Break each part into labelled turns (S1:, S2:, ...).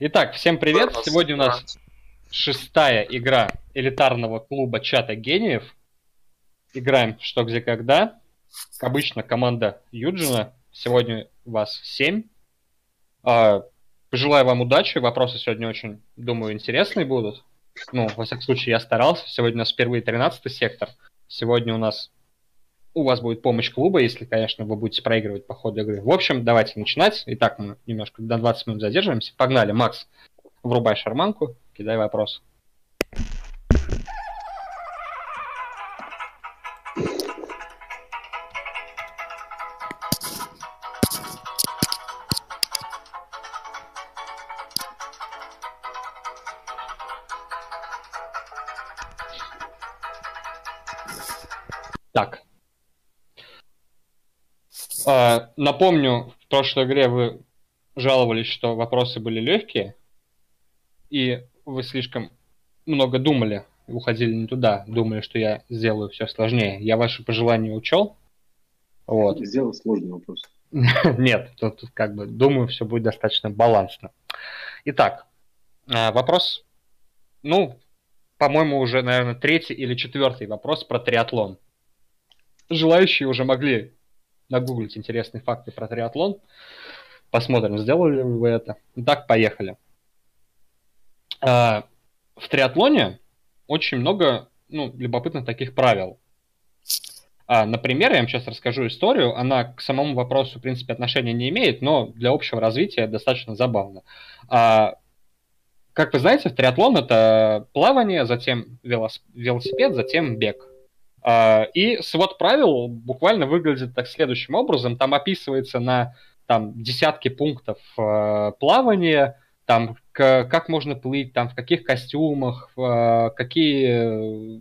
S1: Итак, всем привет! Сегодня у нас шестая игра элитарного клуба чата гениев. Играем что, где, когда. Как обычно, команда Юджина. Сегодня вас семь. А, пожелаю вам удачи. Вопросы сегодня очень, думаю, интересные будут. Ну, во всяком случае, я старался. Сегодня у нас впервые 13 сектор. Сегодня у нас у вас будет помощь клуба, если, конечно, вы будете проигрывать по ходу игры. В общем, давайте начинать. Итак, мы немножко до 20 минут задерживаемся. Погнали, Макс, врубай шарманку, кидай вопрос. Напомню, в прошлой игре вы жаловались, что вопросы были легкие, и вы слишком много думали, уходили не туда, думали, что я сделаю все сложнее. Я ваши пожелания учел.
S2: Вот. Сделал сложный вопрос.
S1: Нет, тут как бы думаю, все будет достаточно балансно. Итак, а, вопрос, ну, по-моему, уже, наверное, третий или четвертый вопрос про триатлон. Желающие уже могли нагуглить интересные факты про триатлон. Посмотрим, сделали ли вы это. Итак, поехали. А, в триатлоне очень много ну, любопытных таких правил. А, например, я вам сейчас расскажу историю. Она к самому вопросу, в принципе, отношения не имеет, но для общего развития достаточно забавно. А, как вы знаете, в триатлон это плавание, затем велосипед, затем бег. А, и свод правил буквально выглядит так следующим образом. Там описывается на там, десятки пунктов э, плавания, там как можно плыть, там в каких костюмах, э, какие э,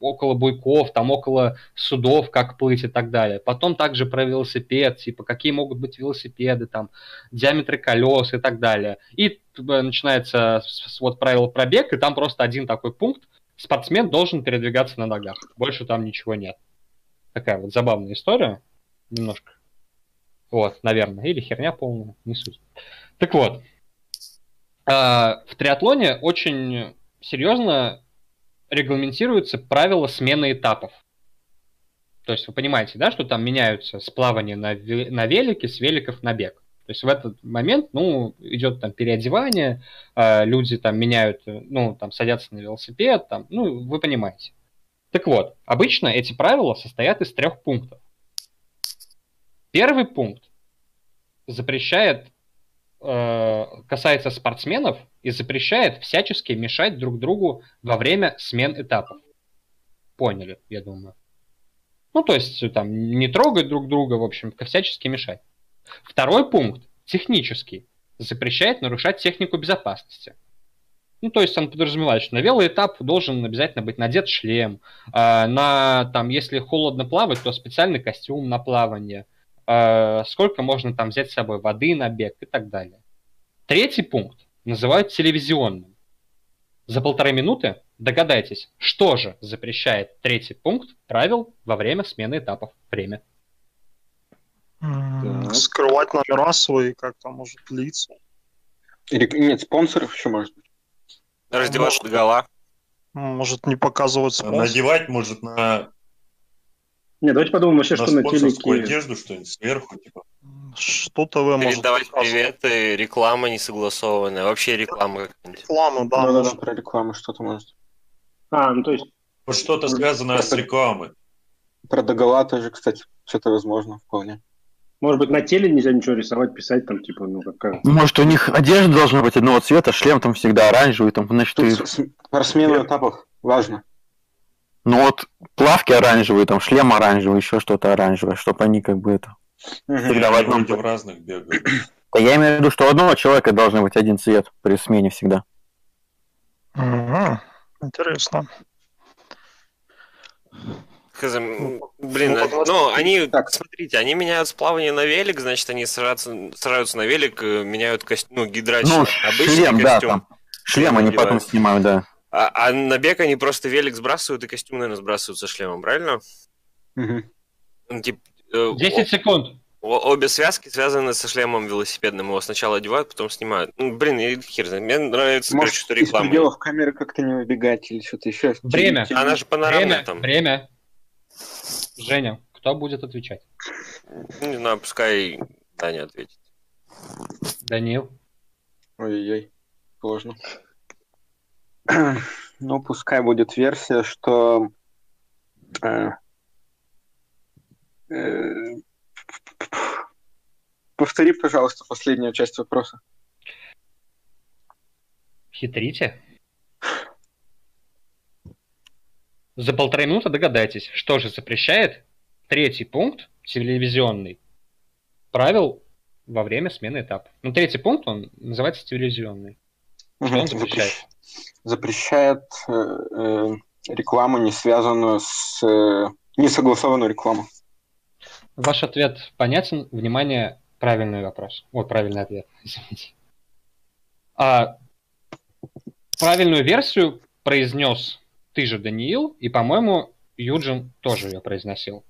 S1: около буйков, там около судов, как плыть и так далее. Потом также про велосипед, типа какие могут быть велосипеды, там диаметры колес и так далее. И начинается свод правил про бег, и там просто один такой пункт, спортсмен должен передвигаться на ногах. Больше там ничего нет. Такая вот забавная история. Немножко. Вот, наверное. Или херня полная, не суть. Так вот. Э, в триатлоне очень серьезно регламентируются правила смены этапов. То есть вы понимаете, да, что там меняются с плавания на, на велике, с великов на бег. То есть в этот момент, ну, идет там переодевание, э, люди там меняют, ну, там садятся на велосипед, там, ну, вы понимаете. Так вот, обычно эти правила состоят из трех пунктов. Первый пункт запрещает, э, касается спортсменов и запрещает всячески мешать друг другу во время смен этапов. Поняли, я думаю. Ну, то есть, там, не трогать друг друга, в общем, всячески мешать. Второй пункт, технический, запрещает нарушать технику безопасности. Ну, то есть он подразумевает, что на велоэтап должен обязательно быть надет шлем, э, на, там, если холодно плавать, то специальный костюм на плавание, э, сколько можно там взять с собой воды на бег и так далее. Третий пункт называют телевизионным. За полторы минуты догадайтесь, что же запрещает третий пункт правил во время смены этапов. Время.
S3: Так. Скрывать номера свои, как там может лица.
S2: Или, нет, спонсоров еще может быть.
S4: Раздевать может, гола.
S3: Может не показывать
S5: спонсор. Надевать может на...
S2: Не, давайте подумаем вообще,
S5: на
S2: что на телеке.
S5: одежду, что-нибудь сверху, типа.
S3: Что-то вы
S4: можете Передавать приветы, реклама несогласованная. Вообще реклама
S3: какая-нибудь. Реклама, да.
S2: Да, да, да, про рекламу что-то может. А, ну то есть...
S5: Что-то связанное с рекламой.
S2: Про догола тоже, кстати, что-то возможно вполне. Может быть, на теле нельзя ничего рисовать, писать там, типа, ну как.
S6: Может, у них одежда должна быть одного цвета, шлем там всегда оранжевый, там, значит,
S2: Тут ты... про смену этапов важно.
S6: Ну вот плавки оранжевые, там шлем оранжевый, еще что-то оранжевое, чтобы они как бы это.
S5: Всегда в одном. в разных бегают.
S6: Да я имею в виду, что у одного человека должен быть один цвет при смене всегда.
S3: Угу. Интересно.
S4: Хз, блин, ну, ну они, так. смотрите, они меняют сплавание на велик, значит, они сажаются, сажаются на велик, э, меняют костюм, ну, гидрачный,
S6: ну, обычный шлем, костюм. Да, там. Шлем они потом снимают, да.
S4: А, а на бег они просто велик сбрасывают и костюм, наверное, сбрасывают со шлемом, правильно?
S1: Угу. Ну, типа, э, 10 секунд.
S4: Обе связки связаны со шлемом велосипедным. Его сначала одевают, потом снимают. Ну, блин, я хер знает. Мне нравится,
S2: Может,
S4: короче, что реклама.
S2: пределов камеры как-то не выбегать или что-то еще.
S1: Время.
S4: Она же панорамная
S1: Время,
S4: там.
S1: время. Женя, кто будет отвечать?
S4: Ну, Не знаю, пускай Таня ответит.
S1: Данил.
S2: Ой-ой-ой, сложно. Ну, пускай будет версия, что... э, э, Повтори, пожалуйста, последнюю часть вопроса.
S1: Хитрите. За полторы минуты догадайтесь, что же запрещает третий пункт, телевизионный, правил во время смены этапа. Ну, третий пункт, он называется телевизионный. Что он запрещает?
S2: Запрещ- Запрещает э, э, рекламу, не связанную с... э, несогласованную рекламу.
S1: Ваш ответ понятен. Внимание, правильный вопрос. Вот, правильный ответ. Извините. А, правильную версию произнес ты же, Даниил, и, по-моему, Юджин тоже ее произносил.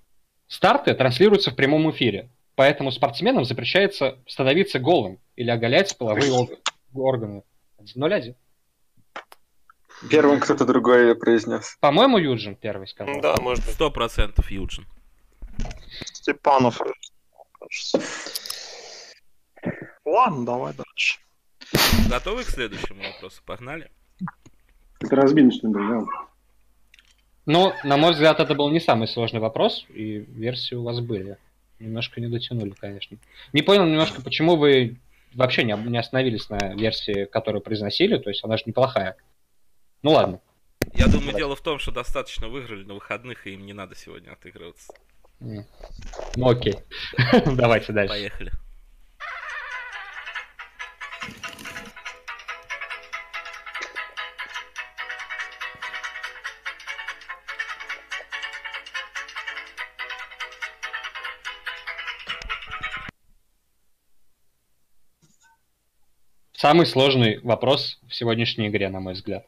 S1: Старты транслируются в прямом эфире, поэтому спортсменам запрещается становиться голым или оголять половые ор- органы. 0-1.
S2: Первым кто-то другой произнес.
S1: По-моему, Юджин первый сказал.
S4: Ну Да, может быть.
S7: Сто процентов Юджин.
S3: Степанов. Ладно, давай дальше.
S7: Готовы к следующему вопросу? Погнали.
S2: Это разминочный был, да?
S1: Но, на мой взгляд, это был не самый сложный вопрос, и версии у вас были. Немножко не дотянули, конечно. Не понял немножко, почему вы вообще не, остановились на версии, которую произносили, то есть она же неплохая. Ну ладно.
S7: Я думаю, дело в том, что достаточно выиграли на выходных, и им не надо сегодня отыгрываться.
S1: Ну окей. Давайте дальше.
S7: Поехали.
S1: Самый сложный вопрос в сегодняшней игре, на мой взгляд.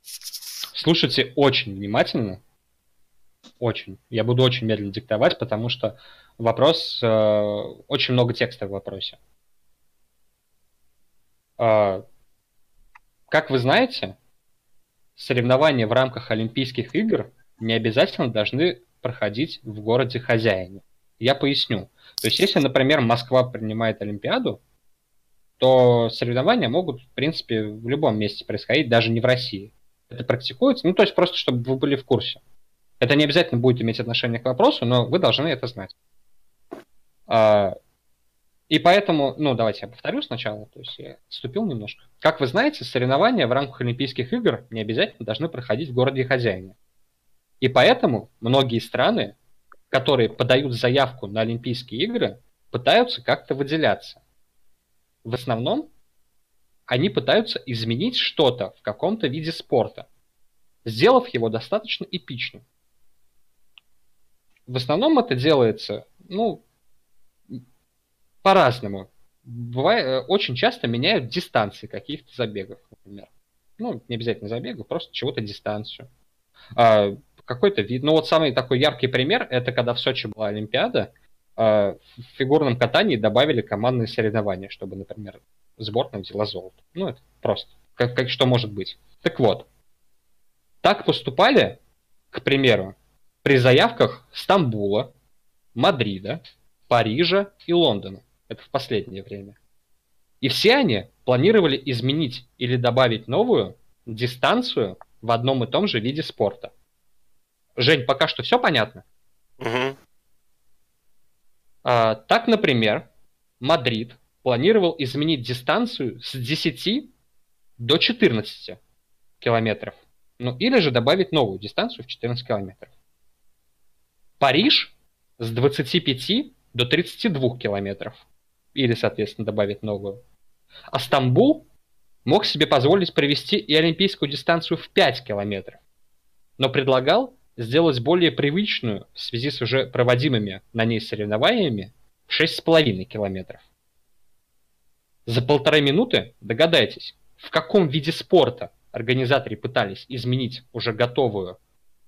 S1: Слушайте очень внимательно. Очень. Я буду очень медленно диктовать, потому что вопрос... э, очень много текста в вопросе. Э, как вы знаете, соревнования в рамках Олимпийских игр не обязательно должны проходить в городе хозяине. Я поясню. То есть, если, например, Москва принимает Олимпиаду, то соревнования могут, в принципе, в любом месте происходить, даже не в России. Это практикуется, ну, то есть просто, чтобы вы были в курсе. Это не обязательно будет иметь отношение к вопросу, но вы должны это знать. А, И поэтому, ну, давайте я повторю сначала, то есть я отступил немножко. Как вы знаете, соревнования в рамках Олимпийских игр не обязательно должны проходить в городе хозяине. И поэтому многие страны, которые подают заявку на Олимпийские игры, пытаются как-то выделяться. В основном они пытаются изменить что-то в каком-то виде спорта, сделав его достаточно эпичным. В основном это делается, ну, по-разному. Бывает, э, очень часто меняют дистанции каких-то забегов, например. Ну, не обязательно забегов, просто чего-то дистанцию. А, какой-то вид. Ну, вот самый такой яркий пример, это когда в Сочи была Олимпиада, в фигурном катании добавили командные соревнования, чтобы, например, сборная взяла золото. Ну, это просто. Как, как, что может быть. Так вот. Так поступали, к примеру, при заявках Стамбула, Мадрида, Парижа и Лондона. Это в последнее время. И все они планировали изменить или добавить новую дистанцию в одном и том же виде спорта. Жень, пока что все понятно?
S4: Мгм.
S1: А, так, например, Мадрид планировал изменить дистанцию с 10 до 14 километров. Ну, или же добавить новую дистанцию в 14 километров. Париж с 25 до 32 километров. Или, соответственно, добавить новую. А Стамбул мог себе позволить провести и олимпийскую дистанцию в 5 километров. Но предлагал сделать более привычную в связи с уже проводимыми на ней соревнованиями 6,5 километров. За полторы минуты догадайтесь, в каком виде спорта организаторы пытались изменить уже готовую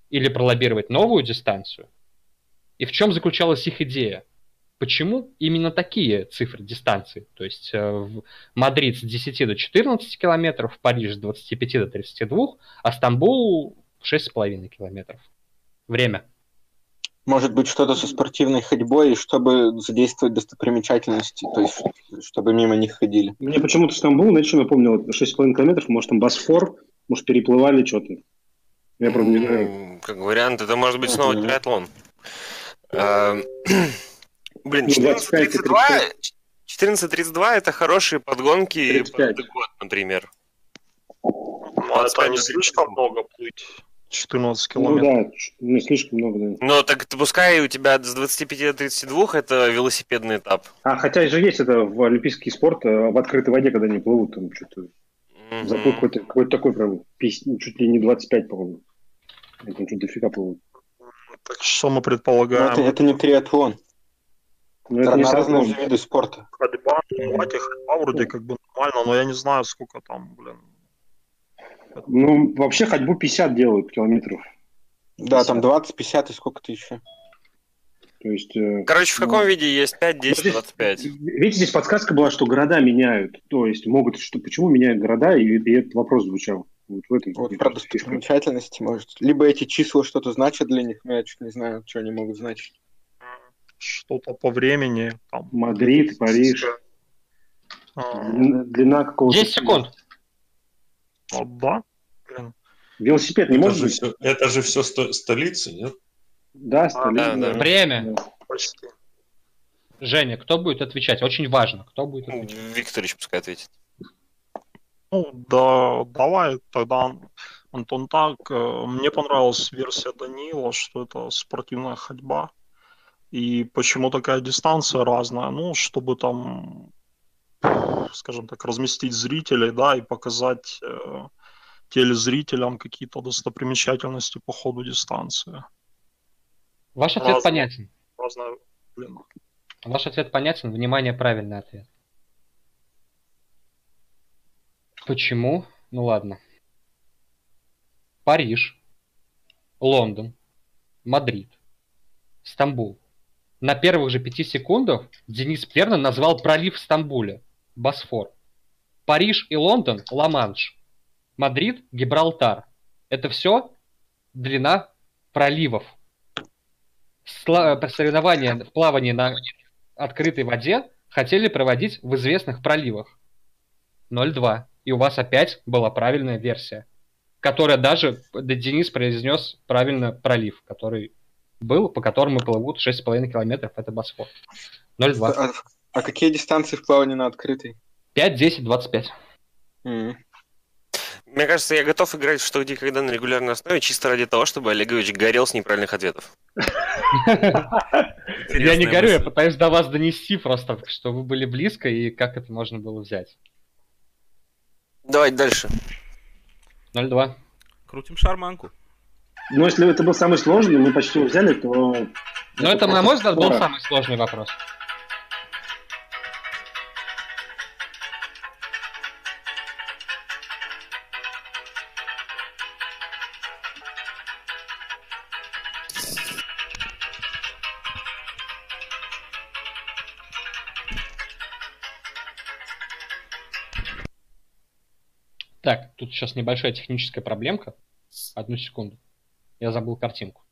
S1: или пролоббировать новую дистанцию, И в чем заключалась их идея? Почему именно такие цифры дистанции? То есть э, Мадрид с 10 до 14 километров, Париж с 25 до 32, а Стамбул 6,5 километров. Время.
S2: Может быть, что-то со спортивной ходьбой, чтобы задействовать достопримечательности, то есть чтобы мимо них ходили.
S8: Мне почему-то Стамбул, знаете, что напомнил? 6,5 километров, может, там Босфор, может, переплывали что-то.
S4: Я правда не знаю. Как вариант, это может быть снова триатлон. Эм, блин, 14.32 14.32 это хорошие подгонки под год, например.
S3: Ну, это не слишком много плыть. 14 километров.
S8: Ну да, не слишком много, да.
S4: Ну так пускай у тебя с 25 до 32 это велосипедный этап.
S8: А хотя же есть это в олимпийский спорт, э, в открытой воде, когда они плывут, там что-то mm-hmm. заплыв какой-то, какой-то такой прям, ну, чуть ли не 25, по-моему. Там что-то дофига плывут.
S3: Так что мы предполагаем?
S2: Ну, это, это не триатлон.
S8: Ну, это, это не
S2: разные виды спорта.
S3: Ходьба, ну, вроде как бы нормально, но я не знаю, сколько там, блин,
S8: ну, вообще ходьбу 50 делают километров.
S2: Да, 50. там 20, 50 и сколько-то еще.
S8: То есть, э,
S4: Короче, в каком ну, виде есть 5, 10, здесь, 25?
S8: Видите, здесь подсказка была, что города меняют. То есть могут, что почему меняют города, и, и этот вопрос звучал.
S2: Вот, в этом вот про достопримечательности, может. Либо эти числа что-то значат для них, но я чуть не знаю, что они могут значить.
S3: Что-то по времени.
S8: Там, Мадрид, Париж. А... Длина какого-то...
S1: 10 секунд.
S3: Да. Блин.
S8: Велосипед не
S5: это
S8: может
S5: же
S8: быть?
S5: Все, это же все сто, столицы, нет?
S8: Да, столица. А, да,
S1: да. Время.
S3: Да. Почти.
S1: Женя, кто будет отвечать? Очень важно, кто будет
S4: ну,
S1: отвечать.
S4: Викторович пускай ответит.
S3: Ну, да, давай тогда, Антон, так. Э, мне понравилась версия Данила, что это спортивная ходьба. И почему такая дистанция разная? Ну, чтобы там скажем так, разместить зрителей, да, и показать э, телезрителям какие-то достопримечательности по ходу дистанции.
S1: Ваш ответ Раз... понятен.
S3: Разная... Блин.
S1: Ваш ответ понятен. Внимание, правильный ответ. Почему? Ну ладно. Париж, Лондон, Мадрид, Стамбул. На первых же пяти секундах Денис Перна назвал пролив в Стамбуле. Босфор. Париж и Лондон – Ла-Манш. Мадрид – Гибралтар. Это все длина проливов. Сла- соревнования в плавании на открытой воде хотели проводить в известных проливах. 0-2. И у вас опять была правильная версия, которая даже Денис произнес правильно пролив, который был, по которому плывут 6,5 километров, это Босфор. 0-2.
S2: А какие дистанции в плавании на открытой?
S1: 5, 10, 25.
S2: Mm.
S4: Мне кажется, я готов играть в что где когда на регулярной основе, чисто ради того, чтобы Олегович горел с неправильных ответов.
S1: Я не горю, я пытаюсь до вас донести просто, что вы были близко и как это можно было взять.
S4: Давай дальше.
S1: 0-2.
S7: Крутим шарманку.
S8: Ну, если это был самый сложный, мы почти его взяли, то...
S1: Ну, это, на мой взгляд, был самый сложный вопрос. Сейчас небольшая техническая проблемка. Одну секунду. Я забыл картинку.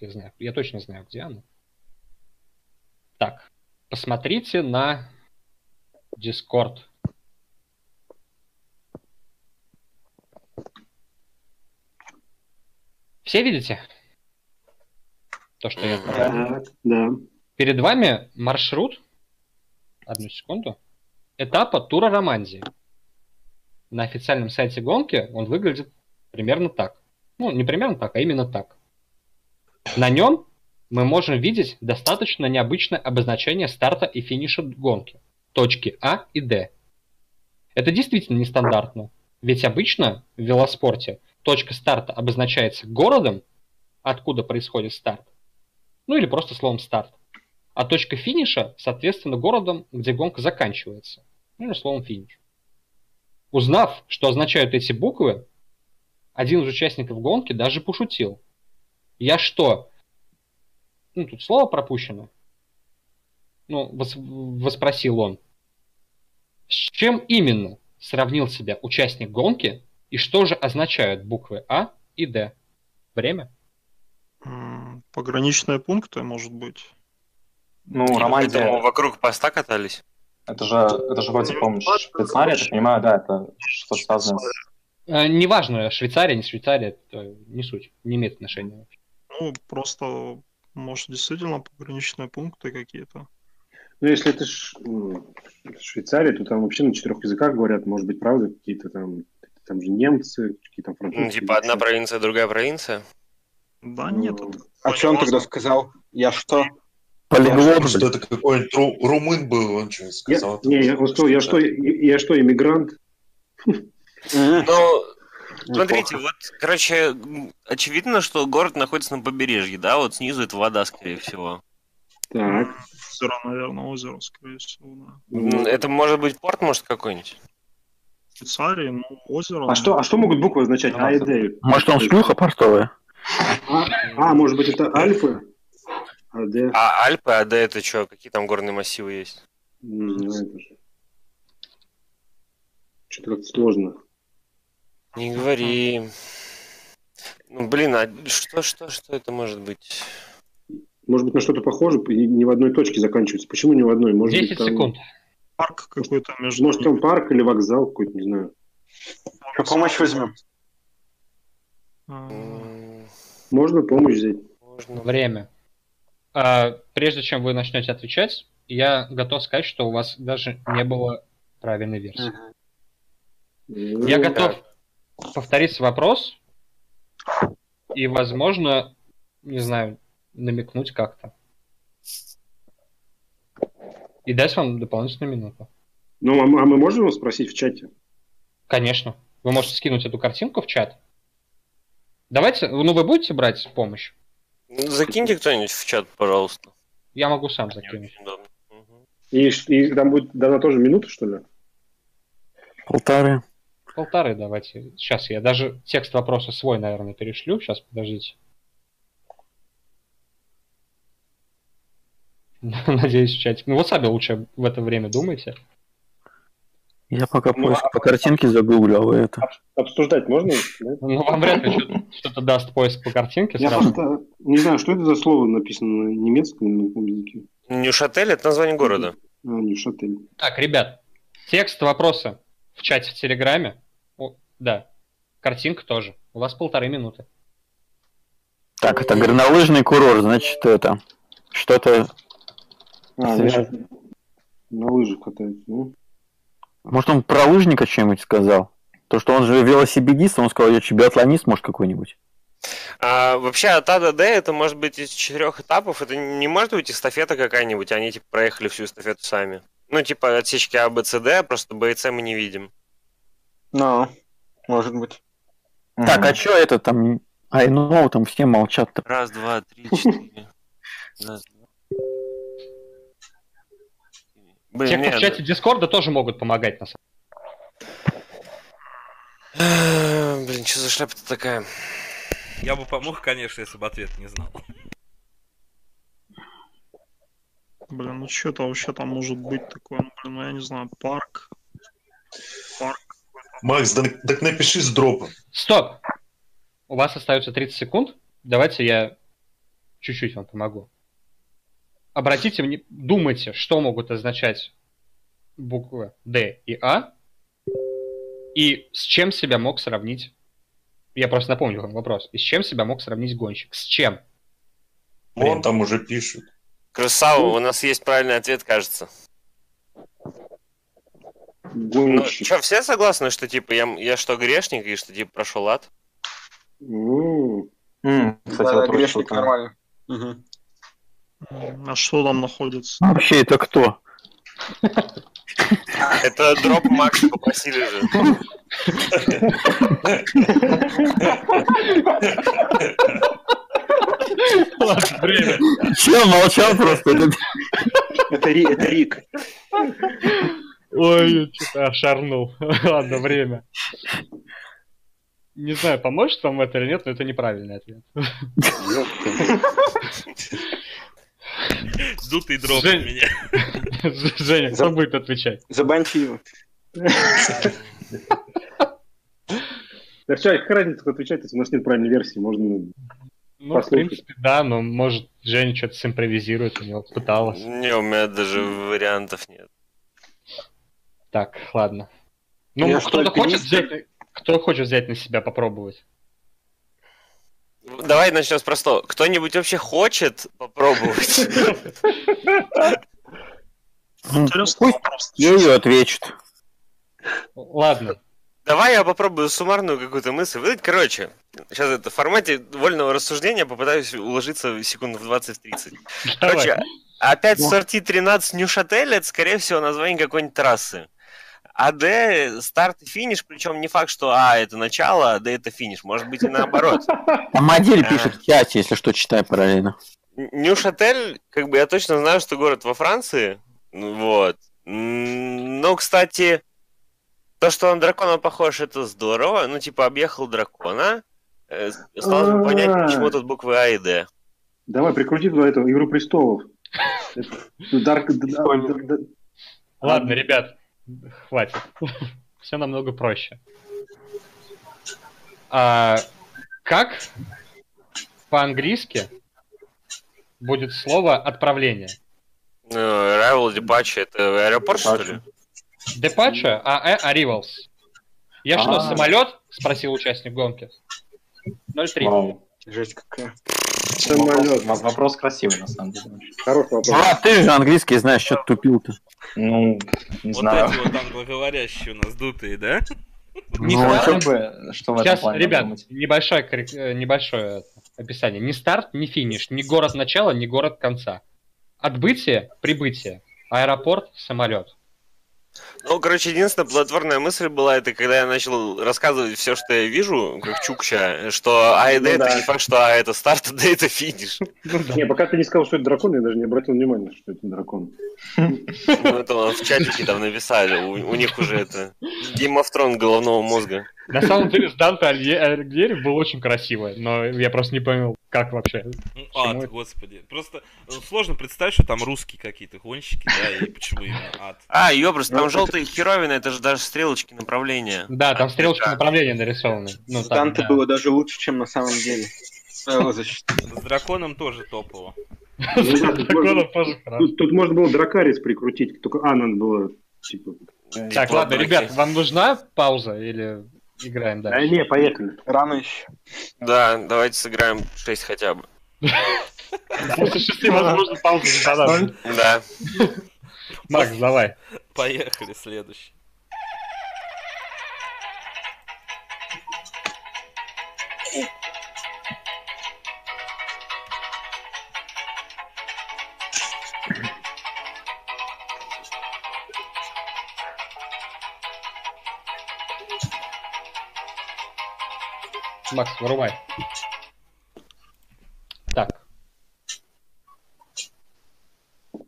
S1: Я, знаю, я точно знаю, где она. Так, посмотрите на Discord. Все видите? То, что я
S8: Да, да.
S1: Перед вами маршрут. Одну секунду этапа тура Романзии. На официальном сайте гонки он выглядит примерно так. Ну, не примерно так, а именно так. На нем мы можем видеть достаточно необычное обозначение старта и финиша гонки. Точки А и Д. Это действительно нестандартно. Ведь обычно в велоспорте точка старта обозначается городом, откуда происходит старт. Ну или просто словом старт. А точка финиша, соответственно, городом, где гонка заканчивается ну, словом финиш. Узнав, что означают эти буквы, один из участников гонки даже пошутил. Я что, ну, тут слово пропущено. Ну, вос, воспросил он. С чем именно сравнил себя участник гонки и что же означают буквы А и Д? Время?
S3: Пограничные пункты, может быть.
S9: Ну,
S4: Поэтому
S9: Романтия,
S4: вокруг поста катались.
S9: Это же, это же вроде, помнишь, Швейцария, я так понимаю, да, это что-то связано с...
S1: Э, неважно, Швейцария, не Швейцария, это не суть, не имеет отношения.
S3: Ну, просто, может, действительно пограничные пункты какие-то.
S8: Ну, если это Ш- Швейцария, то там вообще на четырех языках говорят, может быть, правда, какие-то там, там же немцы, какие-то французы.
S4: Ну, типа одна провинция, другая провинция.
S3: Да нет, это
S2: А что он тогда сказал? Я что?
S6: Полиглот,
S5: Что это какой-нибудь ру- румын был, он что
S8: Я,
S5: сказал.
S8: не, я, сказал, я что, я, я что, иммигрант?
S4: Ну, смотрите, вот, короче, очевидно, что город находится на побережье, да, вот снизу это вода, скорее всего.
S8: Так.
S3: озеро, наверное, озеро, скорее всего, да.
S4: Это может быть порт, может, какой-нибудь?
S3: Швейцарии, ну, озеро.
S8: А что, а что могут буквы означать? А?
S6: Может, он шлюха портовая?
S8: А, а, может быть, это Альпы? А Д?
S4: А Альпы, а Д это что? Какие там горные массивы есть?
S8: Не знаю даже. Что-то как-то сложно.
S4: Не говори. Ну, блин, а что, что, что это может быть?
S8: Может быть, на что-то похоже, и не в одной точке заканчивается. Почему не в одной? Может
S1: 10
S8: быть, там,
S1: секунд.
S3: Парк какой-то между...
S8: Может, там парк или вокзал какой-то, не знаю.
S2: Что, помощь возьмем?
S3: А,
S8: Можно помощь взять?
S4: Можно.
S1: Время. А, прежде чем вы начнете отвечать, я готов сказать, что у вас даже не было правильной версии.
S2: Мгм.
S1: Я
S8: Ну,
S1: готов повторить вопрос и, возможно, не знаю, намекнуть как-то. И дать вам дополнительную минуту.
S8: Ну, а мы, а мы можем его спросить в чате?
S1: Конечно. Вы можете скинуть эту картинку в чат. Давайте, ну вы будете брать помощь?
S4: Ну, Закиньте кто-нибудь в чат, пожалуйста.
S1: Я могу сам закинуть.
S4: Мгм.
S8: И, и там будет дана тоже минута, что ли?
S6: Полторы.
S1: Полторы давайте. Сейчас я даже текст вопроса свой, наверное, перешлю. Сейчас, подождите. Надеюсь, в чатик. Ну, вот сами лучше в это время думайте.
S6: Я пока
S8: Ну,
S6: поиск
S8: а-
S6: по картинке загуглю, а вы это...
S8: Обсуждать можно? да?
S1: Ну, вам вряд ли что- что-то даст поиск по картинке
S8: Я
S1: сразу.
S8: просто не знаю, что это за слово написано на немецком или на каком языке.
S4: Нюшатель это название города.
S8: А, не шатель.
S1: Так, ребят, текст вопроса в чате в Телеграме. О, да, картинка тоже. У вас полторы минуты.
S6: Так, это горнолыжный курорт, значит, это... Что-то...
S8: А, на лыжах катаются. Ну,
S6: Может, он про лыжника что-нибудь сказал? То, что он же велосипедист, он сказал, я че, биатлонист, может, какой-нибудь?
S4: А, вообще от А до Д это может быть из четырех этапов. Это не может быть эстафета какая-нибудь. Они типа проехали всю эстафету сами. Ну, типа отсечки А, Б, С, Д, просто Б и С мы не видим.
S2: Ну, может быть.
S6: Так, а что это там... Ай, ну, там все молчат-то.
S4: Раз, два, три, четыре. Раз, два. Блин,
S1: Те, кто
S4: нет.
S1: в чате Дискорда, тоже могут помогать на самом
S4: А, Блин, что за шляпа-то такая?
S7: Я бы помог, конечно, если бы ответ не знал.
S3: Блин, ну что-то вообще там может быть такое, ну, блин, ну я не знаю, парк. Парк.
S5: Макс, да, так напиши с дропом.
S1: Стоп! У вас остается 30 секунд. Давайте я чуть-чуть вам помогу. Обратите внимание, думайте, что могут означать буквы D и А, и с чем себя мог сравнить... Я просто напомню вам вопрос. И с чем себя мог сравнить гонщик? С чем?
S5: Вон там уже пишут.
S4: Красава, у нас есть правильный ответ, кажется. Ну,
S8: гонщик.
S4: что, все согласны, что типа я, я что, грешник, и что типа прошел ад?
S8: М,
S9: М, Кстати,
S2: Да,
S9: тоже
S2: грешник нормально. Мгм.
S3: А что там находится?
S6: Вообще, это кто?
S4: Это дроп Макс попросили же.
S1: Ладно, время.
S6: Че, молчал просто? Это-
S8: Это, Ри- это Рик.
S1: Ой, я что-то ошарнул. Ладно, время. Не знаю, поможет вам это или нет, но это неправильный ответ.
S7: Дутый дроп у
S1: Жень.
S7: меня.
S1: Женя, кто будет отвечать?
S2: Забаньте его.
S8: Да все, какая разница, кто отвечает, если у нас нет правильной версии, можно...
S1: Ну, в
S8: Послушай.
S1: принципе, да, но может Женя что-то симпровизирует, у него пыталась.
S4: Не, у меня даже вариантов нет.
S1: Так, ладно. Ну, кто-то хочет взять, кто хочет взять на себя попробовать?
S4: Давай начнем с простого. Кто-нибудь вообще хочет попробовать?
S6: Ну, ее ответит.
S1: Ладно.
S4: Давай я попробую суммарную какую-то мысль выдать. Короче, сейчас это в формате вольного рассуждения попытаюсь уложиться секунд в 20-30. Короче, опять сорти 13 Нюшатель, это, скорее всего, название какой-нибудь трассы. АД старт и финиш, причем не факт, что А это начало, а Д это финиш. Может быть и наоборот.
S6: А модель пишет в чате, если что, читай параллельно.
S4: Нюшатель, как бы я точно знаю, что город во Франции. Ну, Вот. Но, кстати, то, что он на дракона похож, это здорово. Ну, типа, объехал дракона. Э, Осталось бы понять, почему тут буквы А и Д.
S8: Давай, прикрути туда эту «Игру престолов». Д-
S1: Ладно, ребят, хватит. Все намного проще. А, как по-английски будет слово отправление?
S4: Ну, Arrival, Departure, это аэропорт, что ли?
S1: Departure, а э, arrivals. Я что,
S9: А.
S1: самолет? Спросил участник гонки. 0,3.
S9: Вау.
S2: Жесть какая.
S8: Самолет.
S9: Вопрос, вопрос красивый, на самом деле.
S8: Хороший вопрос.
S6: А, ты же английский знаешь, что ты тупил-то.
S9: Ну, не
S7: Вот
S9: знаю.
S7: эти вот англоговорящие у нас дутые, да?
S6: Не
S9: Ну,
S6: хватит.
S9: бы, что в этом
S1: Сейчас,
S9: плане
S1: ребят,
S9: думать.
S1: небольшое, э, небольшое описание. Ни старт, ни финиш, ни город начала, ни город конца. Отбытие, прибытие, аэропорт, самолет.
S4: Ну, короче, единственная плодотворная мысль была, это когда я начал рассказывать все, что я вижу, как Чукча, что А Д
S8: Ну
S4: это
S8: да.
S4: не факт, что А это старт, а Д это финиш.
S8: Не, пока ты не сказал, что это дракон, я даже не обратил внимания, что это дракон.
S4: Ну, это в чатике там написали, у, у них уже это Game of Thrones головного мозга.
S1: На самом деле, с Данте Альгьери было очень красиво, но я просто не понял, как вообще.
S7: Ну, ад,
S1: это?
S7: господи. Просто э, сложно представить, что там русские какие-то гонщики, да, и почему именно ад.
S4: А, ёбрус, там
S2: Ну,
S4: желтые херовины, это же даже стрелочки направления.
S1: Да, там
S4: А,
S1: стрелочки
S4: да.
S1: направления нарисованы. Ну,
S2: С
S1: там,
S2: Данте
S1: да.
S2: было даже лучше, чем на самом деле.
S7: С драконом тоже топово.
S8: Ну тут можно- было дракарис прикрутить, только А надо было, типа...
S1: Так,
S4: Типа,
S1: ладно, ребят, вам нужна пауза или играем
S8: Да
S1: дальше?
S8: не, поехали.
S2: Рано еще.
S4: Да, давайте сыграем 6 хотя бы.
S1: После шести, возможно, пауза не понадобится.
S4: Да.
S1: Макс, давай.
S7: Поехали, следующий.
S1: Макс, вырубай. Так.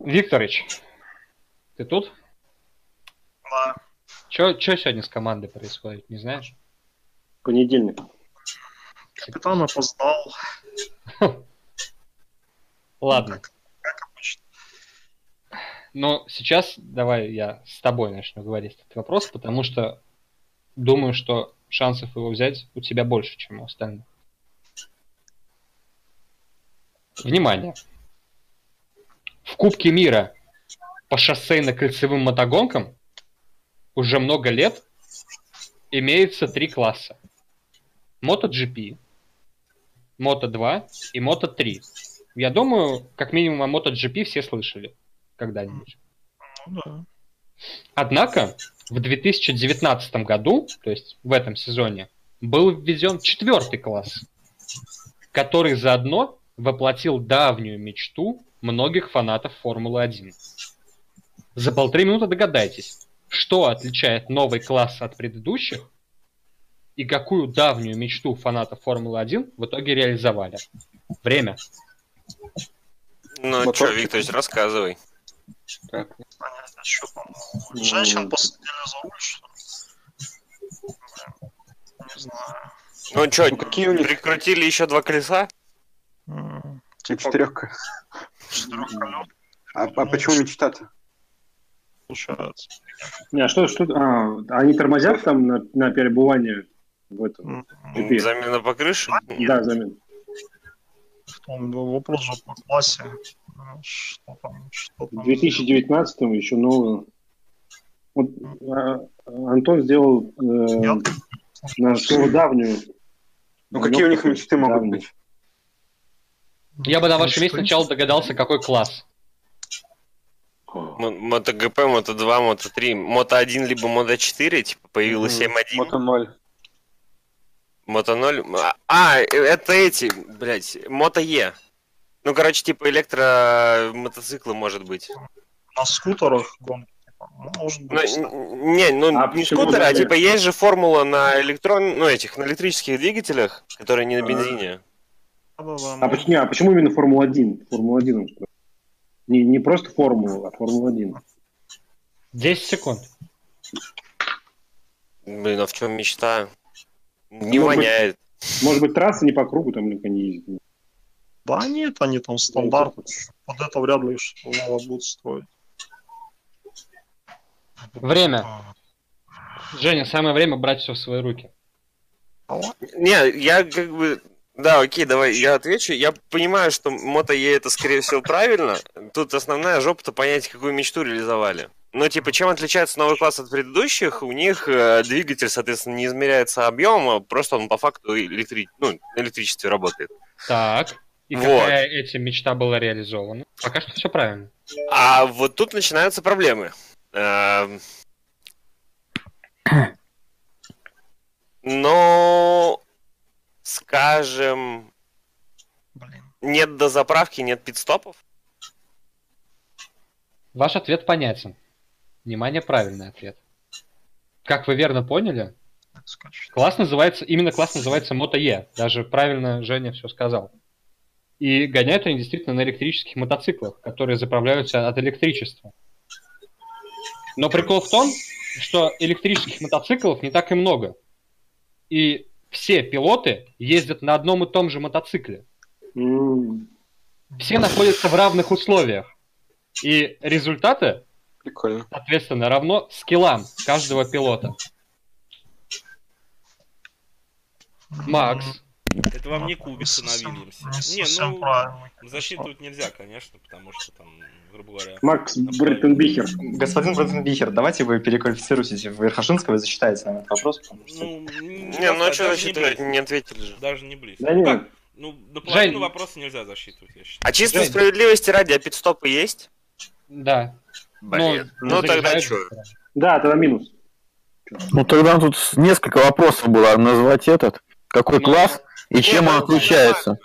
S1: Викторыч, ты тут?
S3: Да.
S1: Что сегодня с командой происходит, не знаешь?
S8: Понедельник.
S3: Капитан опоздал,
S1: Ладно.
S3: как обычно.
S1: Но сейчас давай я с тобой начну говорить этот вопрос, потому что думаю, что шансов его взять у тебя больше, чем у остальных. Внимание! В Кубке мира по шоссейно-кольцевым мотогонкам уже много лет имеется три класса. MotoGP, Moto2 и Moto3. Я думаю, как минимум о MotoGP все слышали когда-нибудь.
S3: Ну да.
S1: Однако в 2019 году, то есть в этом сезоне, был введен четвертый класс, который заодно воплотил давнюю мечту многих фанатов Формулы-1. За полторы минуты догадайтесь, что отличает новый класс от предыдущих и какую давнюю мечту фанатов Формулы-1 в итоге реализовали. Время.
S4: Ну, что, Викторович, рассказывай.
S2: Так.
S3: Понять, а что там? Женщин посадили за руль, что ли? Блин, Не знаю.
S4: Ну что,
S2: Ну, какие у них
S4: прикрутили еще два колеса?
S3: М,
S2: четырехка? А, а почему мечта-то?
S3: Получается.
S8: Не, а что, что, а, они тормозят там на, на перебывание в этом?
S4: Замена по крыше?
S8: Да, замена.
S3: Там вопрос же по классе. А, Что там? Что
S8: В
S3: там?
S8: 2019 еще новую. Вот, а, Антон сделал э, на давнюю.
S2: Ну, какие у них мечты могут
S8: Давнюю.
S2: быть?
S1: Я бы на вашем месте сначала догадался, какой класс.
S4: Мо- Мото-ГП, Мото-2, Мото-3, Мото-1 либо Мото-4, типа появилось 7.1.
S2: Мото 0.
S4: Мото 0. А, это эти, блядь, Мото Е. Ну, короче, типа электромотоциклы, может быть.
S3: На скутерах гонки. типа, ну, Может
S4: Ну,
S3: быть.
S4: н- не, ну
S8: А
S4: не скутеры, а типа есть же формула на электрон, ну этих, на электрических двигателях, которые не на
S8: А.
S4: бензине.
S8: А почему, а почему именно Формула-1? Формула-1 он спрашивает. не, не просто Формула, а Формула-1.
S1: 10 секунд.
S4: Блин, а в чем мечта? Не
S8: Может быть-
S4: воняет.
S8: Может быть, трасса не по кругу, там они ездят.
S3: Да нет, они там стандарт. Под это вряд ли что новое будут строить.
S1: Время.
S3: А,
S1: Женя, самое время брать все в свои руки.
S4: Не, я как бы... Да, окей, давай, я отвечу. Я понимаю, что Мото Е это, скорее всего, правильно. Тут основная жопа-то понять, какую мечту реализовали. Но, типа, чем отличается новый класс от предыдущих? У них э, двигатель, соответственно, не измеряется объемом, а просто он по факту электри... ну, на электричестве работает.
S1: Так. И
S4: Вот.
S1: какая этим мечта была реализована? Пока что все правильно.
S4: А вот тут начинаются проблемы. Эм. Но, скажем,
S3: Блин.
S4: нет дозаправки, нет пидстопов.
S1: Ваш ответ понятен. Внимание, правильный ответ. Как вы верно поняли, класс называется, именно класс называется Moto E. Даже правильно Женя все сказал. И гоняют они действительно на электрических мотоциклах, которые заправляются от электричества. Но прикол в том, что электрических мотоциклов не так и много. И все пилоты ездят на одном и том же мотоцикле. Все находятся в равных условиях. И результаты,
S2: Прикольно.
S1: соответственно, равно скиллам каждого пилота. Макс,
S7: Это вам не
S3: совсем-
S7: Вильямсе.
S3: не
S7: ну, засчитывать нельзя, конечно, потому что там, грубо говоря...
S8: Макс Бреттенбихер.
S9: Господин Бранденбихер, давайте вы переквалифицируетесь в Верхошинского и засчитаете нам этот вопрос, потому что...
S7: Ну, не,
S4: Не, ну а что засчитывать? Не ответили же.
S7: Даже не близко.
S8: Да
S7: ну,
S8: нет.
S7: как? Ну, наполовину
S1: Жень.
S7: вопроса нельзя засчитывать, я считаю.
S4: А чисто
S1: Жень.
S4: справедливости ради, а пидстопы есть?
S1: да.
S4: Блин.
S1: Ну,
S4: Ну, тогда что?
S8: Да, тогда минус.
S6: Ну тогда тут несколько вопросов было. Назвать этот, какой
S1: Ну,
S6: класс и чем
S4: Не,
S6: он
S4: ну,
S6: отличается.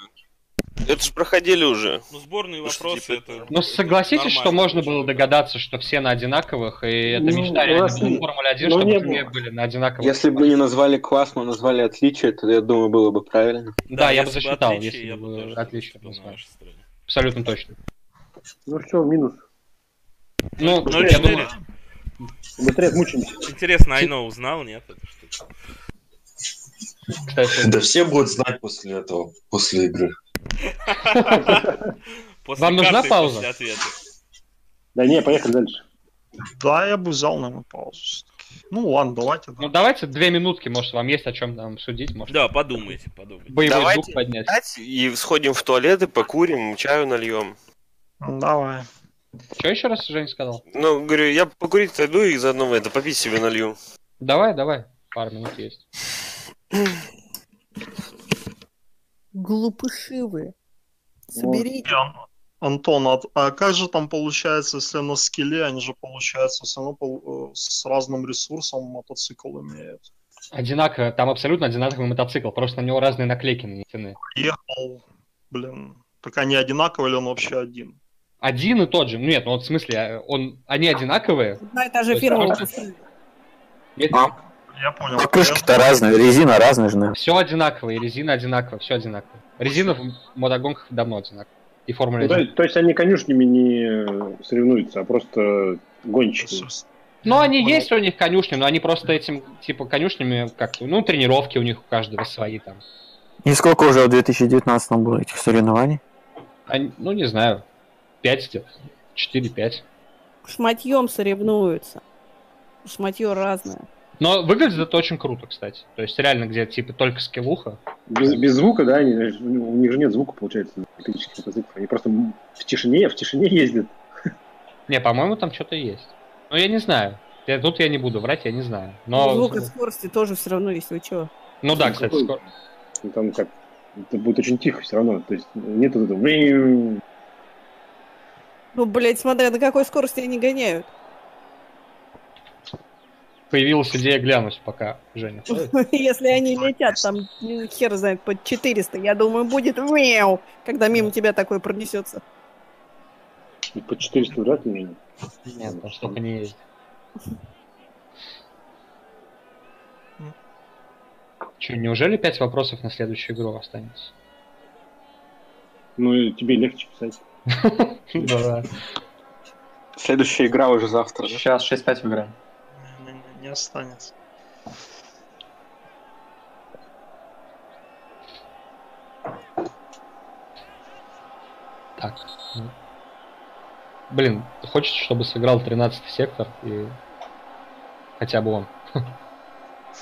S4: Это же проходили уже.
S7: Ну, сборные
S4: Ну, что,
S7: вопросы,
S4: типа,
S7: это...
S1: Ну, согласитесь, что
S7: нормально.
S1: можно было догадаться, что все на одинаковых, и это
S8: Ну,
S1: мечта
S8: у
S1: реально
S8: не-
S1: в Формуле 1,
S8: ну,
S1: чтобы
S8: не
S1: все были на одинаковых.
S2: Если бы не назвали класс, мы назвали отличие, то я думаю, было бы правильно.
S1: Да, я бы
S7: если
S1: засчитал,
S7: отличие,
S1: если
S7: я
S1: бы отличие
S7: на
S1: назвали. Абсолютно точно.
S8: Ну что, минус.
S1: Ну,
S7: Ну,
S1: я думаю,
S8: Быстрее отмучимся.
S7: Интересно, Айно узнал, нет?
S1: Кстати,
S5: Да все будут знать после этого, после игры.
S7: После
S1: Вам нужна пауза?
S8: Да не, поехали дальше.
S3: Да, я бы взял, наверное, паузу. Ну ладно, давайте. Да.
S1: ну давайте две минутки, может, вам есть о чем там судить, может,
S7: Да, подумайте, подумайте.
S1: боевой
S4: Давайте.
S1: дух поднять.
S4: И сходим в туалет и покурим, чаю нальем.
S3: Давай.
S1: Что еще раз Жень сказал?
S4: Ну, говорю, я покурить пойду и заодно это попить себе налью.
S1: Давай, давай, пару минут есть.
S10: Глупыши вы. Соберите.
S3: Ан- Антон, а, а как же там получается, если на скилле, они же, получается, все равно пол- э, с разным ресурсом мотоцикл имеют?
S1: Одинаково, там абсолютно одинаковый мотоцикл, просто на него разные наклейки нанесены.
S3: Ехал, блин, так они одинаковые или он вообще один?
S1: Один и тот же. Ну нет, ну вот в смысле, а, он, они одинаковые.
S10: Одна и та же фирма выпускает.
S6: А,
S3: Я понял.
S6: покрышки-то разные, резина разная же, наверное.
S1: Все одинаково, и резина одинаковая, все одинаково. Резина в мотогонках давно одинакова. И Формула
S8: Ну, то,
S1: 1.
S8: есть, то есть они конюшнями не соревнуются, а просто гонщики.
S1: Ну, они есть у них конюшни, но они просто этим, типа, конюшнями, как ну, тренировки у них у каждого свои там.
S6: И сколько уже в 2019 было этих соревнований?
S1: Они- ну, не знаю, 5 где-то. 4-5.
S10: Шматьем соревнуются. Шматье разное.
S1: Но выглядит это очень круто, кстати. То есть реально, где типа только скиллуха.
S8: Без, без звука, да, они, у них же нет звука, получается, на электрических мотоциклах. Они просто в тишине, в тишине ездят.
S1: Не, по-моему, там что-то есть. Но я не знаю. Я, тут я не буду врать, я не знаю. Но...
S10: Ну, звук от скорости тоже все равно есть, вы чего?
S1: Ну да, кстати,
S8: Какой?
S1: скоро...
S8: Ну, Там как, это будет очень тихо все равно. То есть нет вот этого...
S10: Ну, блядь, смотря на какой скорости они гоняют.
S1: появилась идея глянуть пока, Женя.
S10: Если они летят там, ну, хер знает, под 400, я думаю, будет мяу, когда мимо тебя такой пронесется.
S8: И по 400 вряд ли. наверное.
S1: Нет, там столько не есть. Че, неужели пять вопросов на следующую игру останется?
S8: Ну, тебе легче писать.
S1: Да.
S2: Следующая игра уже завтра.
S9: Сейчас 6-5 выиграем.
S3: Не, не- не останется.
S1: Так. Блин, хочется, чтобы сыграл 13 сектор и хотя бы он,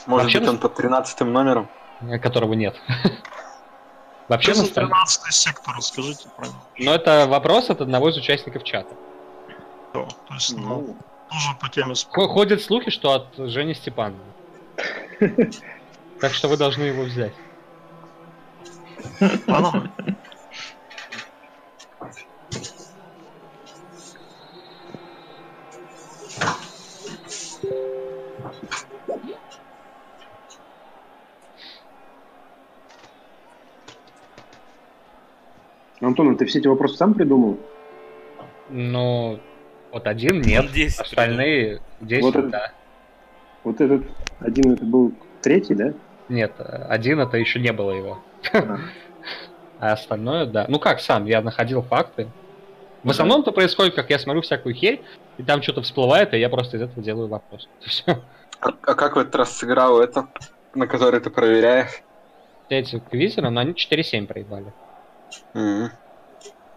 S2: Может
S1: Вообще
S2: быть, он под 13 номером?
S1: которого нет. Вообще, на столе-
S3: 13 сектор, расскажите про него.
S1: но это вопрос от одного из участников чата.
S3: То есть, ну,
S8: Ну,
S3: тоже по теме спорта.
S1: Ходят слухи, что от Жени Степанова. Так что вы должны его взять.
S3: Ладно.
S8: Антон, а ты все эти вопросы сам придумал?
S1: Ну, вот один нет,
S7: Он 10
S1: остальные 10,
S8: Вот это-
S1: да.
S8: Вот этот один это был третий, да?
S1: Нет, один это еще не было его.
S8: А.
S1: А остальное, да. Ну как сам, я находил факты. В основном это происходит, как я смотрю всякую херь, и там что-то всплывает, и я просто из этого делаю вопрос.
S2: А, а как в этот раз сыграл это, на который ты проверяешь?
S1: Эти квизеры, но они 4-7 проебали.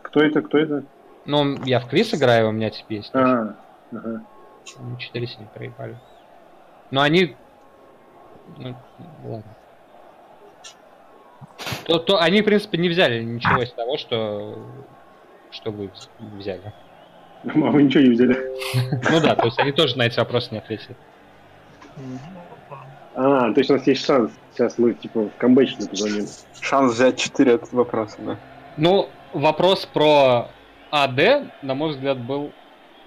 S8: Кто это, кто это?
S1: Ну, я в квиз играю, у меня типа есть.
S8: А, ага.
S1: Они 4-7 проебали. Но они... Ну, ладно. То, то они, в принципе, не взяли ничего из того, что, что вы взяли.
S8: А вы ничего не взяли.
S1: Ну да, то есть они тоже на эти вопросы не ответили.
S8: А, то есть у нас есть шанс. Сейчас мы типа в камбэчную позвоним.
S2: Шанс взять 4 от вопроса, да.
S1: Ну, вопрос про АД, на мой взгляд, был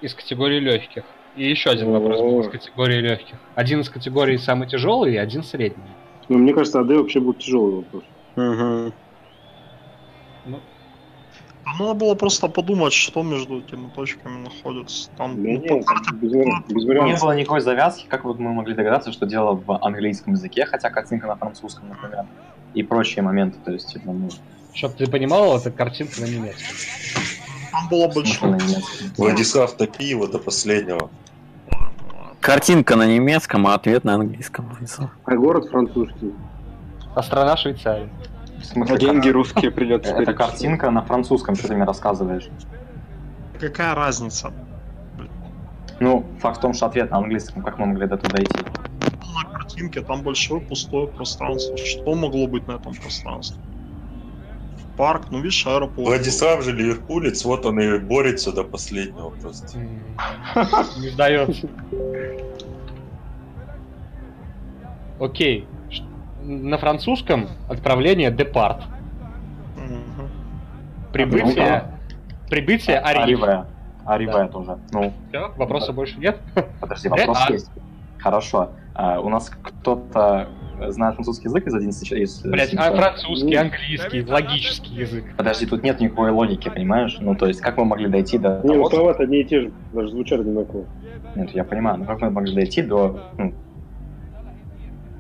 S1: из категории легких. И еще один вопрос был из категории легких. Один из категорий самый тяжелый и один средний.
S8: Ну, мне кажется, АД вообще будет тяжелый вопрос.
S2: Мгм.
S3: Там Надо было просто подумать, что между этими точками находится. Там
S8: Да
S3: ну,
S8: нет,
S3: карте
S8: без, без
S9: Не было никакой завязки, как вот мы могли догадаться, что дело в английском языке, хотя картинка на французском, например, и прочие моменты, то есть, типа, ну,
S1: Чтоб ты понимал, это картинка на немецком.
S3: там было
S9: немецком.
S5: Владислав Топиева до последнего.
S6: Картинка на немецком, а ответ на английском. Владислав.
S8: А город французский.
S1: А страна Швейцария.
S9: В смысле,
S2: А деньги
S9: кар-
S2: русские придется
S9: Это картинка на французском, что ты мне рассказываешь.
S3: Какая разница?
S9: Ну, факт в том, что ответ на английском, как мы могли до туда дойти?
S3: На картинке там большое пустое пространство. Что могло быть на этом пространстве? Парк, ну видишь, аэропорт.
S5: Владислав же ливерпулец, вот он и борется до последнего просто.
S1: Не сдается. Окей. На французском отправление департ. Прибытие. Прибытие ариф.
S9: Ариве. Ариве
S1: Да.
S9: тоже. Ну,
S1: Всё, вопроса больше нет?
S9: подожди, вопрос
S1: а-
S9: есть. Хорошо. А, у нас кто-то знает французский язык из 11 ча- из
S1: Блять,
S9: семи
S1: а французский, английский, логический язык.
S9: Подожди, тут нет никакой логики, понимаешь? Ну, то есть, как мы могли дойти до
S8: Не, ну слова одни и те же, даже звучат одинаково.
S9: Нет, я понимаю, но как мы могли дойти до... ну,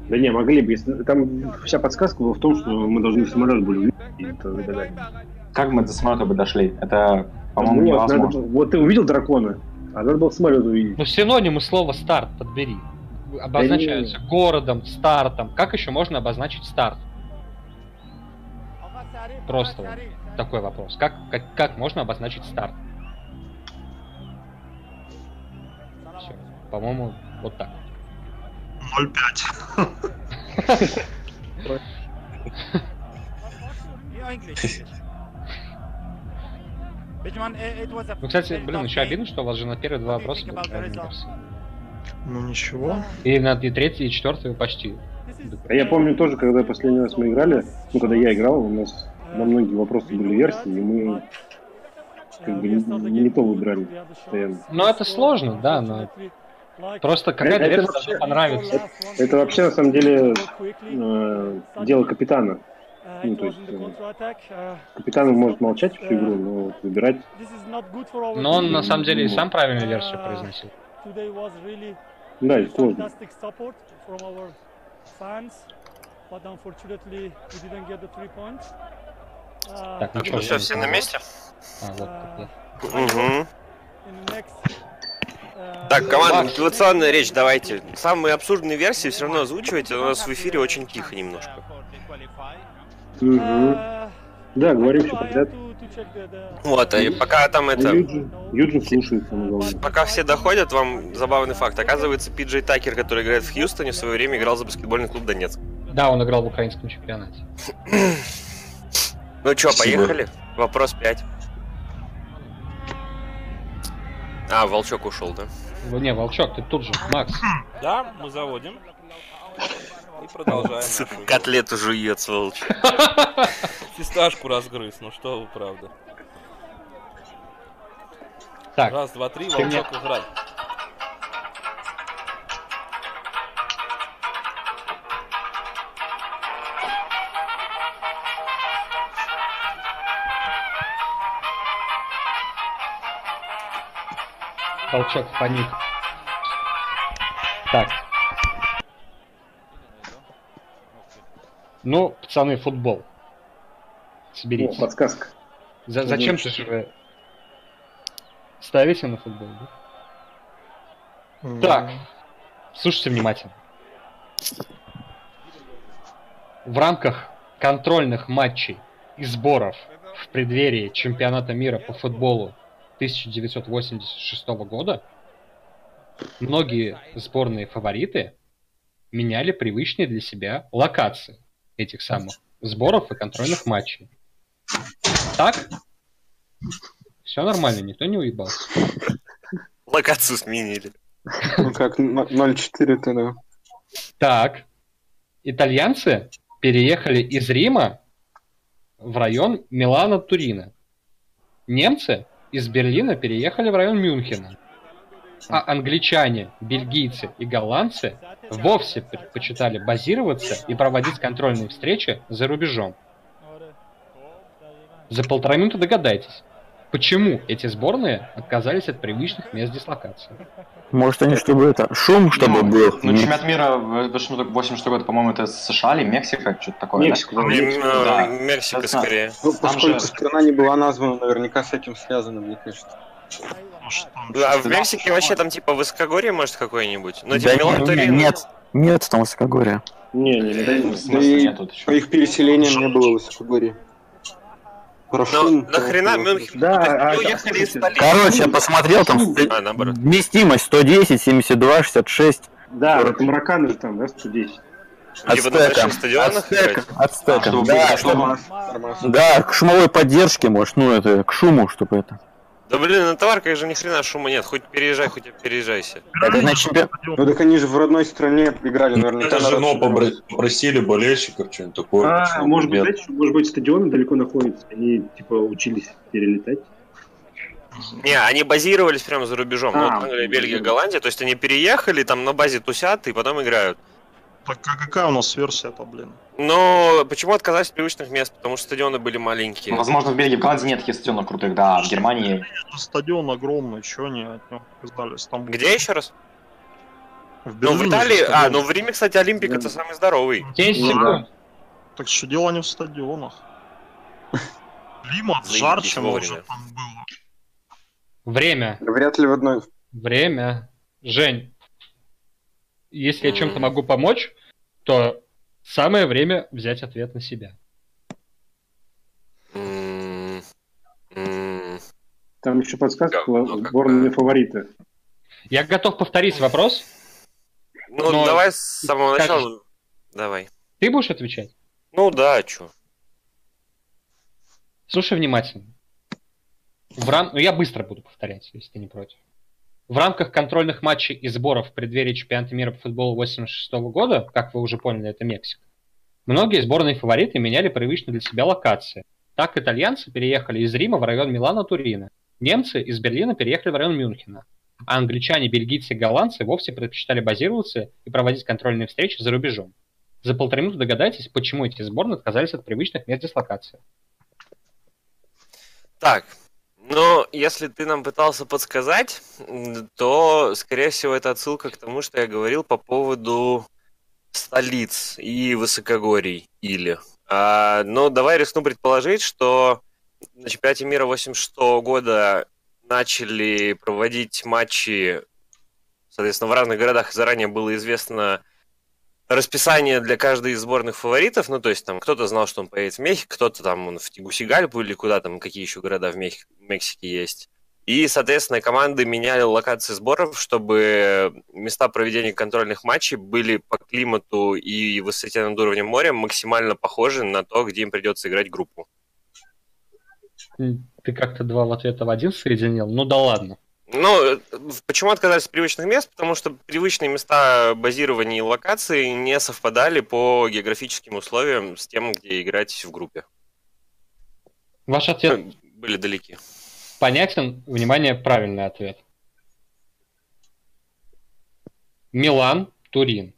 S8: Да не, могли бы. Если... Там вся подсказка была в том, что мы должны самолет были увидеть, и это загадать.
S9: как мы до самолета бы дошли? Это, по-моему,
S8: надо
S9: невозможно.
S8: было- вот ты увидел дракона, а надо было самолет увидеть.
S1: Ну, синонимы слова старт подбери обозначаются да городом, стартом. Как еще можно обозначить старт? Просто вот такой вопрос. Как, как, как можно обозначить старт? Все. По-моему, вот так.
S3: 0,5.
S1: Ну, кстати, блин, еще обидно, что у вас же на первые два вопроса был.
S3: Ну ничего.
S1: И на и третий, и четвертый почти.
S8: А я помню тоже, когда последний раз мы играли, ну, когда я играл, у нас на многие вопросы были версии, и мы как бы не, не то выбирали постоянно.
S1: Ну, это сложно, да, но просто какая-то
S8: Это
S1: версия
S8: вообще-
S1: должна понравиться.
S8: Это вообще, на самом деле, э, дело капитана. Ну, то есть, э, капитан может молчать всю игру, но выбирать...
S1: Но он на самом деле и сам правильную версию произносил.
S8: Да, и сложно.
S1: Так, ну что,
S4: что, все на месте?
S1: А, вот, так,
S4: Мгм. Так, команда, мотивационная речь давайте. Самые абсурдные версии все равно озвучивайте, у нас в эфире очень тихо немножко.
S8: Мгм. Да, говорим все подряд.
S4: Вот, и пока там это...
S8: Юджин, Юджин слушает, самое главное.
S4: Пока все доходят, вам забавный факт. Оказывается, Пиджей Такер, который играет в Хьюстоне, в свое время играл за баскетбольный клуб Донецк.
S1: Да, он играл в украинском чемпионате.
S4: Ну чё, поехали? Вопрос 5. А, Волчок ушел, да?
S1: Ну, Не, Волчок, ты тут же. Макс,
S7: Да, мы заводим. И продолжаем.
S4: Сука, котлету жует, сволочь.
S7: Фисташку разгрыз, ну что вы, правда.
S1: так,
S7: Раз, два, три, волчок играй.
S1: Волчок паник. Так. Ну, пацаны, футбол.
S8: О,
S1: Соберитесь.
S8: подсказка.
S1: За- зачем ты же ставите на футбол? да? Так, слушайте внимательно. В рамках контрольных матчей и сборов в преддверии чемпионата мира по футболу 1986 года многие сборные фавориты меняли привычные для себя локации этих самых сборов и контрольных матчей. Так? Все нормально, никто не уебался.
S4: Локацию сменили.
S2: Ну как, 0-4 тогда.
S1: Так, итальянцы переехали из Рима в район Милана-Турина. Немцы из Берлина переехали в район Мюнхена. А англичане, бельгийцы и голландцы вовсе предпочитали базироваться и проводить контрольные встречи за рубежом. За полтора минуты догадайтесь, почему эти сборные отказались от привычных мест дислокации.
S6: Может, они чтобы это, шум, чтобы был.
S9: Ну, чемпионат мира в 86 год, по-моему, это США или Мексика, что-то такое,
S8: Мексика,
S9: да?
S8: да, Мексика.
S4: э,
S9: Да.
S4: Мексика скорее.
S2: Ну, поскольку
S9: же-
S2: страна не была названа, наверняка с этим связано, мне кажется.
S4: Да, а в
S9: Да.
S4: Мексике вообще там типа высокогорье, может, какое-нибудь? Ну,
S6: Да
S4: типа Милан
S6: нет,
S4: Турин.
S6: нет, нет, там высокогорье.
S8: Не, не, не.
S9: Да,
S8: не.
S9: в смысле
S2: и-
S9: нет тут еще.
S2: По их переселениям не было высокогорья.
S4: Ну,
S2: Парашют.
S4: нахрена Мюнхен?
S8: Да,
S4: Ну,
S8: а-
S4: уехали из столицы.
S6: Короче, я посмотрел, там
S4: А,
S6: вместимость 110, 72, 66.
S8: Да, это марокканы же там, да, 110.
S4: Типа
S6: Ацтека. Ацтека. Ацтека.
S9: Чтобы
S6: Да, да, шумовой поддержке, может, ну это, к шуму, чтобы это.
S4: Да блин, на товарках же ни хрена шума нет, хоть переезжай, хоть и переезжайся.
S6: Это на чемпион...
S2: Ну так они же в родной стране играли, наверняка.
S5: Это же, побро- попросили болельщиков, что-нибудь такое.
S8: А,
S5: почему
S8: может быть, знаете, может быть, стадионы далеко находятся. Они, типа, учились перелетать.
S4: Не, они базировались прямо за рубежом. Ну,
S8: А,
S4: вот Англия, Бельгия. Голландия. То есть они переехали, там на базе тусят и потом играют.
S3: Так а какая у нас версия-то, блин?
S4: Но почему отказались от привычных мест? Потому что стадионы были маленькие.
S9: Ну, Возможно, в Бельгии, в Голландии нет таких стадионов крутых, да, а в Германии...
S3: Стадион огромный, чё они от него отказались? Там
S4: Где еще раз?
S3: в
S4: Ну, в
S3: Берлине
S4: Италии... А, ну в Риме, кстати, Олимпик это самый здоровый.
S1: 10
S8: Ну,
S1: секунд.
S3: Так что дело не в стадионах. Климат
S4: Заебись
S3: жарче
S4: вовремя.
S3: может там было.
S1: Время.
S2: Вряд ли в одной...
S1: Время. Жень, если я чем-то могу помочь, то самое время взять ответ на себя.
S8: Там еще подсказка была
S4: какое.
S8: сборные фавориты.
S1: Я готов повторить вопрос.
S4: Ну,
S1: Но
S4: давай с самого
S1: скажешь.
S4: начала. Давай.
S1: Ты будешь отвечать?
S4: Ну да, чё.
S1: Слушай внимательно. В рам... ну, я быстро буду повторять, если ты не против. В рамках контрольных матчей и сборов в преддверии чемпионата мира по футболу 86 года, как вы уже поняли, это Мексика, многие сборные фавориты меняли привычные для себя локации. Так итальянцы переехали из Рима в район Милана-Турина, немцы из Берлина переехали в район Мюнхена, а англичане, бельгийцы и голландцы вовсе предпочитали базироваться и проводить контрольные встречи за рубежом. За полторы минуты догадайтесь, почему эти сборные отказались от привычных мест дислокации.
S4: Так, ну, если ты нам пытался подсказать, то, скорее всего, это отсылка к тому, что я говорил по поводу столиц и высокогорий или. А, но давай рискну предположить, что на чемпионате мира 86 года начали проводить матчи, соответственно, в разных городах заранее было известно расписание для каждой из сборных фаворитов, ну, то есть там кто-то знал, что он поедет в Мехико, кто-то там он в Тегусигальпу или куда там, какие еще города в Мех- Мексике есть. И, соответственно, команды меняли локации сборов, чтобы места проведения контрольных матчей были по климату и высоте над уровнем моря максимально похожи на то, где им придется играть группу.
S1: Ты как-то два в ответа в один соединил? Ну да ладно.
S4: Ну, почему отказались от привычных мест? Потому что привычные места базирования и локации не совпадали по географическим условиям с тем, где играть в группе.
S1: Ваш ответ
S4: Были далеки.
S1: Понятен. Внимание, правильный ответ. Милан, Турин.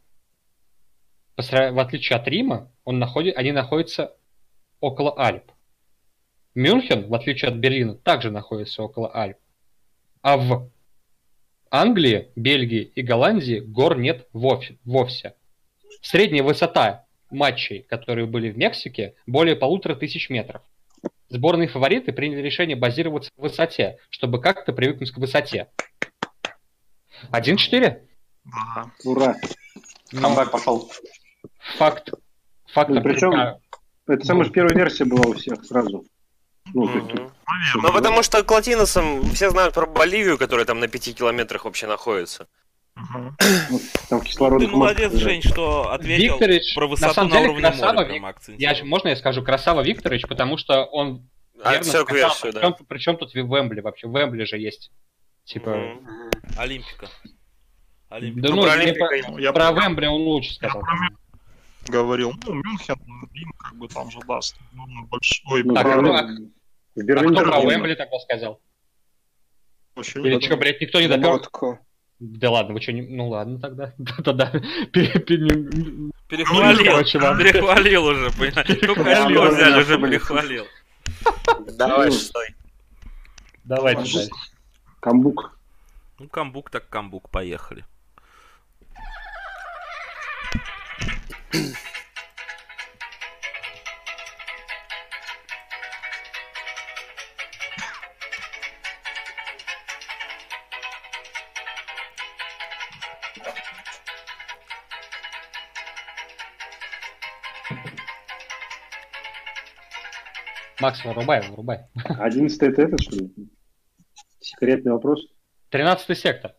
S1: В отличие от Рима, он находи- они находятся около Альп. Мюнхен, в отличие от Берлина, также находится около Альп. А в Англии, Бельгии и Голландии гор нет вовсе. Средняя высота матчей, которые были в Мексике, более полутора тысяч метров. Сборные фавориты приняли решение базироваться в высоте, чтобы как-то привыкнуть к высоте. 1-4?
S3: Да.
S8: Ура.
S9: Камбэк пошел.
S1: Факт. Фактор
S8: Ну, причем-
S1: крюка.
S8: Это самая же первая версия была у всех сразу. Ну, тут-
S4: Ну, потому что к латиносам все знают про Боливию, которая там на пяти километрах вообще находится.
S8: Там кислород.
S7: Ты молодец, Жень, что ответил
S1: Викторович,
S7: про
S1: на
S7: высоту
S1: самом
S7: на
S1: деле,
S7: уровне
S1: красава,
S7: моря. Прям.
S1: Я, можно я скажу красава Викторович, потому что он
S4: А,
S1: верно сказал,
S4: версию, да.
S1: причем, причем тут Вембли вообще? Вембли же есть. Типа,
S7: Олимпика.
S1: да
S7: Олимпика.
S1: ну,
S4: про Олимпика
S1: про,
S4: я-
S3: я
S1: про Вембли он лучше сказал.
S3: Говорил, ну, Мюнхен, Рим, как бы там же даст. Ну, большой.
S8: Ну,
S1: Так,
S8: про-
S1: а А кто про Вембли тогда сказал?
S3: вообще
S1: Или что, блядь, никто не допер? Да ладно, вы что, не... ну ладно тогда. Да-да-да. Пере- пере-
S7: Перехвалил. Перехвалил уже, понимаешь? Только
S8: да,
S7: взяли, уже перехвалил.
S4: Давай,
S8: Ну, Ладно.
S1: дальше.
S8: Камбук.
S7: Ну, камбук так камбук, поехали.
S1: Макс, вырубай, вырубай.
S8: Одиннадцатый это этот, что ли? Секретный вопрос.
S1: Тринадцатый сектор.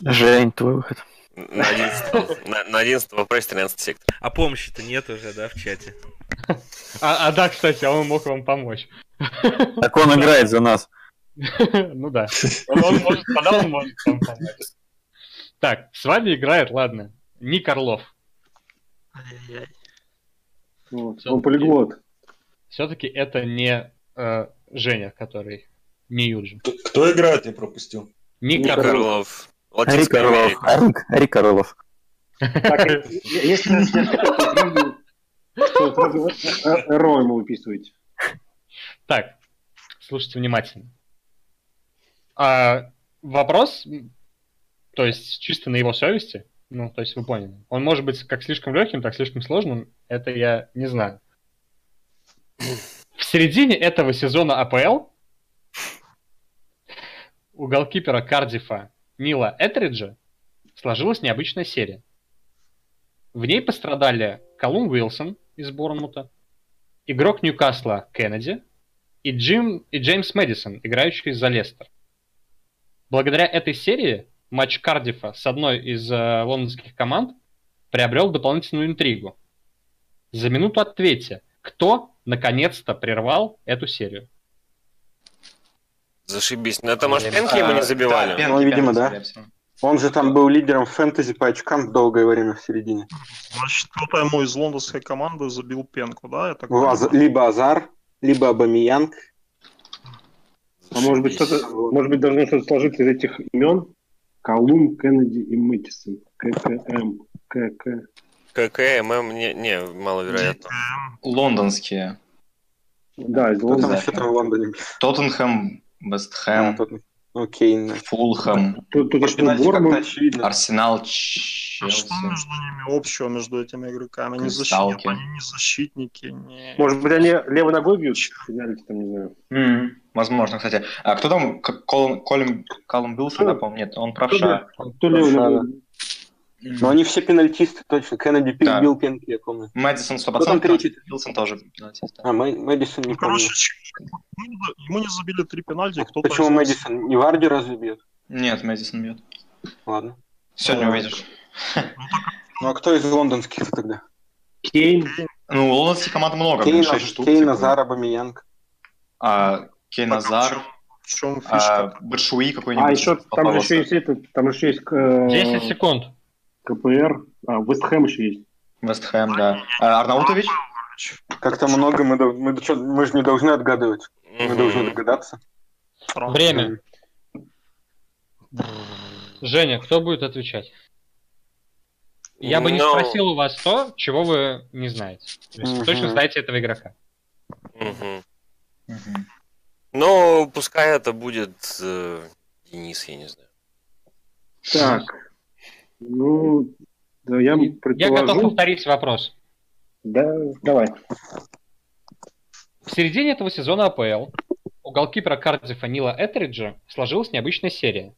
S6: Жень, твой выход.
S4: На 11 на- на 11 вопросе 13 сектор.
S7: А помощи-то нет уже, да, в чате?
S1: А, а да, кстати, он мог вам помочь.
S6: Так он играет за нас.
S1: Ну да. Он- он может- Тогда он может вам помочь. Так, с вами играет, ладно, Ник Орлов.
S8: Он полиглот.
S1: Все-таки это не э, Женя, который не Юджин.
S5: Кто- Кто играет, я пропустил.
S1: Ник Орлов.
S6: Рик Орлов. А, Рик, Орлов.
S8: Э, если нас то сразу э, РО ему выписываете.
S1: Так, слушайте внимательно. А, вопрос, то есть чисто на его совести, ну, то есть вы поняли. Он может быть как слишком легким, так слишком сложным, это я не знаю. В середине этого сезона АПЛ у голкипера Кардифа Нила Этериджа сложилась необычная серия. В ней пострадали Колум Уилсон из Борнмута, игрок Ньюкасла Кеннеди и, Джим, и Джеймс Мэдисон, играющий за Лестер. Благодаря этой серии матч Кардифа с одной из э, лондонских команд приобрел дополнительную интригу. За минуту ответьте, кто наконец-то прервал эту серию?
S4: Зашибись. Ну это, может, пенки ему не забивали?
S2: Ну, видимо, да. Он же там был лидером фэнтези по очкам долгое время в середине.
S3: Значит, кто-то ему из лондонской команды забил пенку, да? Я так
S2: Ну, Аз- Либо Азар, либо Абамиянг.
S8: А может быть, что-то, может быть, должно что-то сложиться из этих имен? Колумн, Кеннеди и Мэттисон. ККМ. КК.
S4: ККМ, не, не, маловероятно.
S9: Лондонские.
S8: Да, из Лондона.
S2: еще там в Лондоне?
S9: Тоттенхэм, Вестхэм,
S2: Ну, Кейн.
S9: Фулхэм,
S8: Тут, тут
S2: очевидно.
S9: Арсенал,
S3: А что
S9: Челси.
S3: между ними общего, между этими игроками? Они,
S9: Кристалки.
S3: защитники, они не защитники, не...
S8: Может быть, они левой ногой бьют? там, не знаю.
S9: Возможно, кстати. А кто там? Колин, Колин, Калум Билсон, да, по-моему? Нет, он правша.
S8: Кто
S2: Правша,
S8: ногой?
S2: Но они все пенальтисты, точно. Кеннеди
S9: Да.
S2: бил пенки, я помню.
S9: Мэдисон
S2: Кто там
S9: 100%,
S2: третий?
S9: Билсон тоже пенальтист, да.
S2: А, Мэ- Мэдисон не
S3: Ну,
S2: помню.
S3: короче, ему- не забили три пенальти, кто-то...
S2: Почему
S3: нас-
S2: Мэдисон? Не Варди разве бьет?
S9: Нет, Мэдисон бьет.
S2: Ладно.
S9: Сегодня
S2: А.
S9: увидишь.
S2: Ну а кто из лондонских тогда?
S8: Кейн.
S9: Ну, у лондонских команд много,
S2: Кейн,
S9: блин, 6 штук.
S2: Кейн
S9: типа.
S2: Азар, Абамиянг.
S9: А, Кейн Азар,
S3: В чем фишка?
S9: а, Батшуи какой-нибудь.
S8: А, еще, там же еще есть этот, там же еще есть э,
S1: 10 секунд.
S8: КПР, а, Вестхэм еще есть.
S9: Вестхэм, да. А, Арнаутович?
S2: Как-то много, мы, мы, мы же не должны отгадывать. Мы
S4: Мгм.
S2: должны догадаться.
S1: Время. Женя, кто будет отвечать? Я бы не
S4: Ну.
S1: спросил у вас то, чего вы не знаете. То есть вы
S2: Мгм.
S1: точно знаете этого игрока.
S4: Мгм.
S9: Мгм.
S4: Ну, пускай это будет э, Денис, я не знаю.
S8: Так. Ну, да, я
S1: Я
S8: предположу...
S1: готов повторить вопрос.
S8: Да, давай.
S1: В середине этого сезона АПЛ у голкипера Кардифа Нила Этериджа сложилась необычная серия.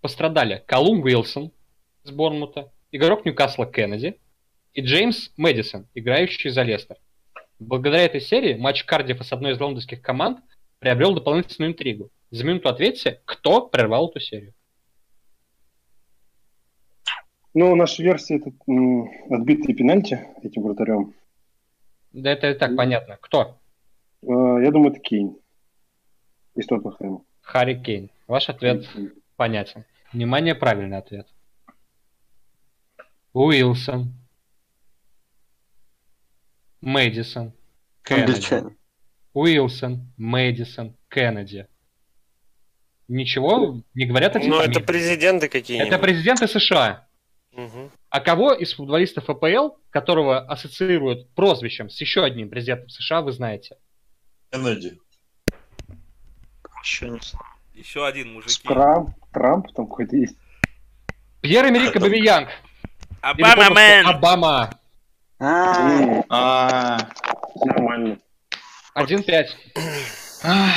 S1: Пострадали Колум Уилсон с Борнмута, игрок Ньюкасла Кеннеди и Джеймс Мэдисон, играющий за Лестер. Благодаря этой серии матч Кардифа с одной из лондонских команд приобрел дополнительную интригу. За минуту ответьте, кто прервал эту серию.
S8: Ну, наша версия это м, отбитые пенальти этим вратарем.
S1: Да это и так понятно. Кто?
S8: Э, я думаю, это Кейн. Из Тоттенхэма.
S1: Харри Кейн. Ваш ответ понятен. Внимание, правильный ответ. Уилсон. Мэдисон. Кеннеди. Уилсон, Мэдисон, Кеннеди. Ничего не говорят эти
S4: Ну,
S1: фамилии.
S4: это президенты какие-нибудь.
S1: Это президенты США. А кого из футболистов АПЛ, которого ассоциируют прозвищем с еще одним президентом США, вы знаете?
S5: Кеннеди.
S3: Вообще не знаю.
S7: Еще один мужики.
S8: Трамп, Трамп там какой-то есть.
S1: Пьер Эмерик Абамиянг.
S7: Обама мэн!
S1: Обама.
S2: А,
S9: А,
S8: Нормально.
S1: 1-5.
S9: ах,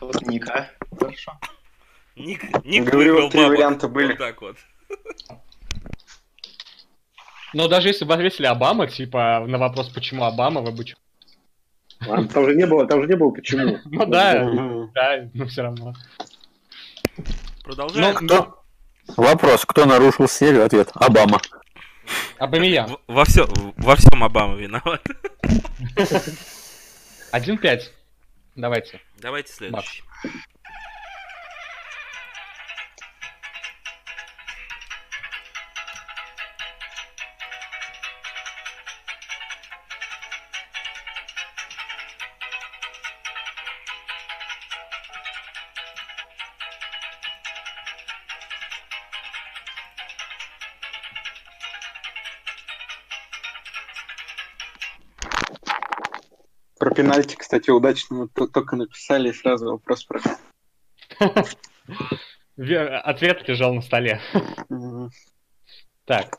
S9: вот Ника. Хорошо.
S7: Ник, Ник
S2: Говорю, три варианта были.
S7: Вот так вот.
S1: Но даже если бы ответили Обама, типа, на вопрос, почему Обама, вы бы...
S8: А, Там же не было, там же не было почему.
S1: Ну да, да, но все равно.
S7: Продолжаем.
S1: Ну,
S6: Кто? Вопрос, кто нарушил серию? Ответ. Обама.
S1: Абамиян.
S7: В- Во, все, во всем Обама виноват.
S1: 1-5. Давайте.
S7: Давайте следующий.
S2: Пенальти, кстати, удачно мы только написали и сразу вопрос про...
S1: Ве- Ответ лежал на столе. Так.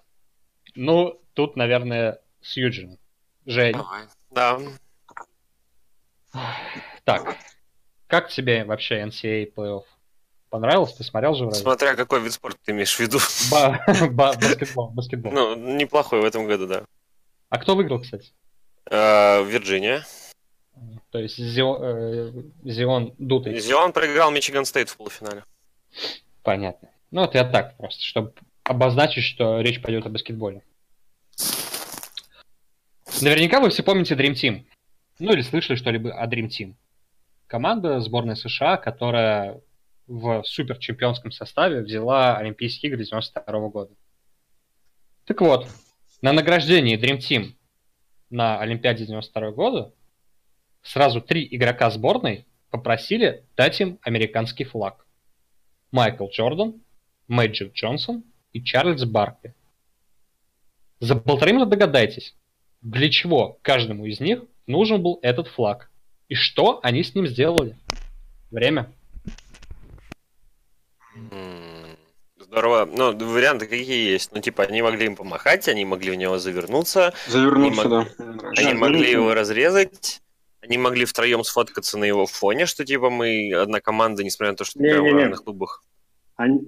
S1: Ну, тут, наверное, с Юджином. Жень.
S4: Давай. Да.
S1: Так. Как тебе вообще NCAA плей-офф? Понравилось? Ты смотрел же вроде?
S4: Смотря какой вид спорта ты имеешь в виду.
S1: Ба- ба- Баскетбол, баскетбол.
S4: Ну, неплохой в этом году, да.
S1: А кто выиграл, кстати?
S4: Э, Вирджиния.
S1: То есть Зио- э, Зион Дутый.
S4: Зион проиграл Мичиган Стейт в полуфинале.
S1: Понятно. Ну, это я так просто, чтобы обозначить, что речь пойдет о баскетболе. Наверняка вы все помните Dream Team. Ну или слышали что-либо о Dream Team. Команда сборной США, которая в супер чемпионском составе взяла Олимпийские игры 92 года. Так вот, на награждении Dream Team на Олимпиаде 92 года сразу три игрока сборной попросили дать им американский флаг. Майкл Джордан, Мэджик Джонсон и Чарльз Баркли. За полторы минуты догадайтесь, для чего каждому из них нужен был этот флаг и что они с ним сделали. Время.
S4: Здорово. Ну, варианты какие есть? Ну, типа, они могли им помахать, они могли в него завернуться.
S2: Завернуться,
S4: они
S2: да.
S4: Они могли его разрезать. Они могли втроем сфоткаться на его фоне, что типа мы одна команда, несмотря на то, что играем в
S8: Не-не-не.
S4: разных клубах.
S8: Они...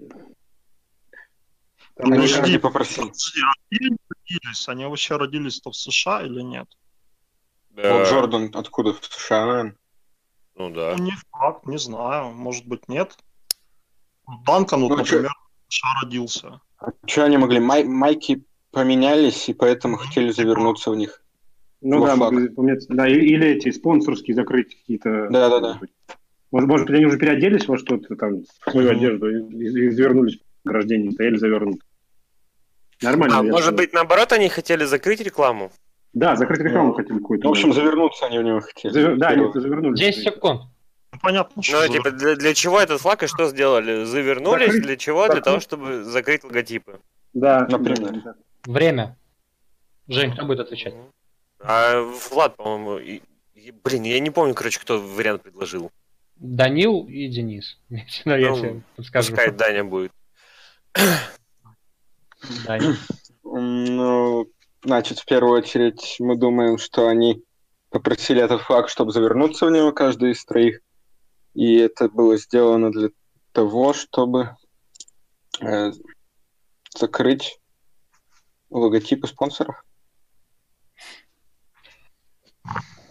S8: Там
S2: Они
S8: они-
S2: же не
S3: а они родились? Они вообще родились-то в США или нет?
S4: Да.
S2: Вот Джордан откуда? В США, наверное.
S4: Ну да.
S3: Ну, не факт, не знаю. Может быть, нет. Данкан, вот,
S2: Ну,
S3: например, в США родился.
S2: Что они могли? Май- майки поменялись, и поэтому хотели завернуться в них.
S8: Ну
S2: во
S8: да, могли. Да, или, или эти спонсорские закрыть какие-то.
S2: Да-да-да.
S8: Может, может быть, они уже переоделись во что-то там, в свою
S3: Мгм.
S8: одежду, и, и- завернулись к рождению, стояли завернуты. Нормально.
S4: А
S8: я
S4: может быть, наоборот, они хотели закрыть рекламу?
S8: Да, закрыть рекламу хотели какую-то.
S2: В общем,
S8: да.
S2: завернуться они в него хотели.
S8: Завер- Да, они завернулись.
S1: 10 секунд.
S3: Ну, понятно.
S4: Ну, типа, для, для чего этот флаг и что сделали? Завернулись?
S8: Закрыть-
S4: Для чего? Для
S8: закрыть.
S4: того, чтобы закрыть логотипы.
S8: Да,
S2: Например.
S8: да, да.
S1: Время. Жень, кто будет отвечать?
S4: А Влад, по-моему, и- и- блин, я не помню, короче, кто вариант предложил.
S1: Данил и Денис. Да, я
S4: Ну,
S1: тебе подскажу.
S4: Пускай Даня будет.
S1: Даня.
S2: Ну, значит, в первую очередь мы думаем, что они попросили этот флаг, чтобы завернуться в него, каждый из троих. И это было сделано для того, чтобы э, закрыть логотипы спонсоров.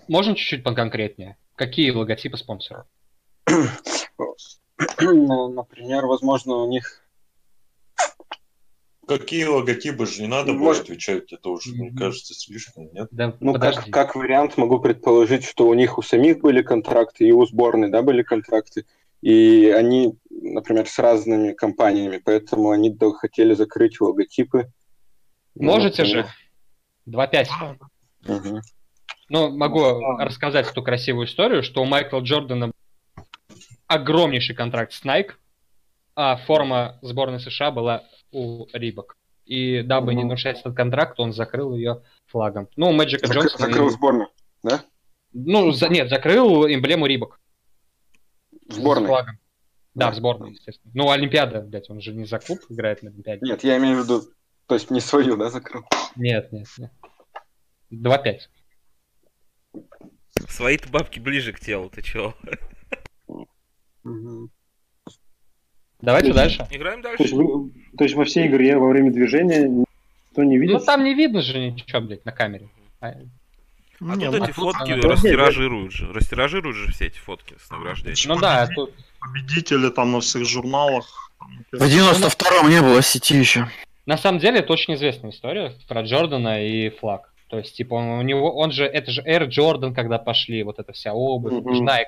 S1: Можно чуть-чуть поконкретнее? Какие логотипы спонсоров?
S2: Ну, Например, возможно, у них
S5: Какие логотипы же не надо было
S2: Может-
S5: отвечать, это уже, мне кажется, слишком, нет?
S1: Да,
S2: Ну,
S1: подожди.
S2: как, как вариант, могу предположить, что у них у самих были контракты, и у сборной, да, были контракты, и они, например, с разными компаниями, поэтому они хотели закрыть логотипы. Ну,
S1: Можете же?
S2: например.
S1: 2-5.
S3: Да,
S1: Ну, могу рассказать эту красивую историю, что у Майкла Джордана огромнейший контракт с Nike, а форма сборной США была у Рибок. И дабы не нарушать этот контракт, он закрыл ее флагом. Ну, у Мэджика
S2: Зак-
S1: Джонсона...
S2: закрыл сборную, да?
S1: Ну, за- нет, закрыл эмблему Рибок.
S2: Сборной.
S1: С флагом. Да,
S2: Да.
S1: в сборной, естественно. Ну, Олимпиада, блядь, он же не за клуб играет на Олимпиаде.
S2: Нет, я имею в виду, то есть не свою, да, закрыл?
S1: Нет, нет, нет. 2-5.
S7: Свои-то бабки ближе к телу, ты?
S2: Мгм.
S1: Давайте дальше.
S7: Играем
S8: То есть,
S7: дальше.
S8: вы- то есть во всей игре во время движения никто не видит?
S1: Ну, там не видно же ничего, блядь, на камере. А,
S7: А
S3: Не,
S7: тут
S3: ну,
S7: эти фотки
S1: она-
S7: растиражируют же. Растиражируют же все эти фотки с награждением.
S1: Ну да, тут
S3: победители там на всех журналах.
S6: В 92-м не было сети еще.
S1: На самом деле это очень известная история про Джордана и флаг. То есть, типа, он, у него, он же, это же Air Jordan, когда пошли, вот эта вся обувь,
S8: Мгм.
S1: Nike.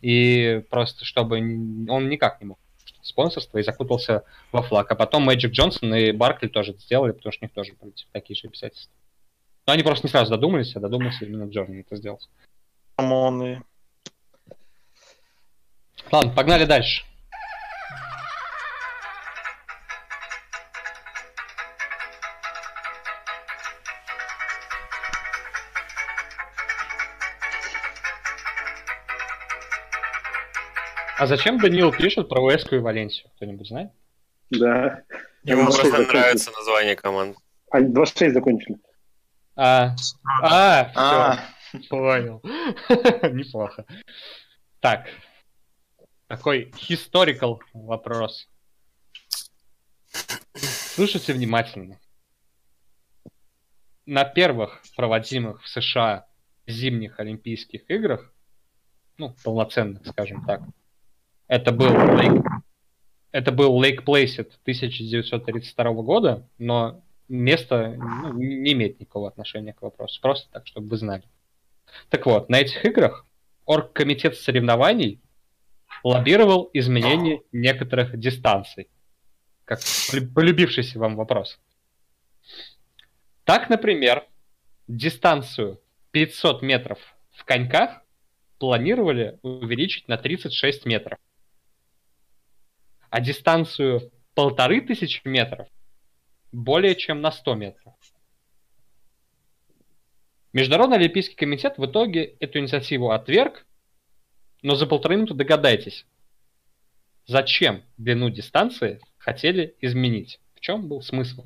S1: И просто, чтобы он никак не мог спонсорство и закутался во флаг. А потом Мэджик Джонсон и Баркли тоже это сделали, потому что у них тоже были типа, такие же обязательства. Но они просто не сразу додумались, а додумался именно Джордан это сделать. Ладно, погнали дальше. А зачем Данил пишет про УСК и Валенсию? Кто-нибудь знает?
S8: Да.
S4: Ему просто
S8: что,
S4: нравится название команд.
S8: А, 26 закончили.
S1: А, а,
S9: А,
S1: все, понял. Неплохо. Так, такой historical вопрос. Слушайте внимательно. На первых проводимых в США зимних Олимпийских играх, ну, полноценных, скажем так, это был Лейк- Это был Лейк Плейсет 1932 года, но место ну, не имеет никакого отношения к вопросу. Просто так, чтобы вы знали. Так вот, на этих играх оргкомитет соревнований лоббировал изменение некоторых дистанций. Как полюбившийся вам вопрос. Так, например, дистанцию 500 метров в коньках планировали увеличить на 36 метров. А дистанцию полторы тысячи метров более чем на 100 метров. Международный Олимпийский комитет в итоге эту инициативу отверг, но за полторы минуты догадайтесь, зачем длину дистанции хотели изменить? В чем был смысл?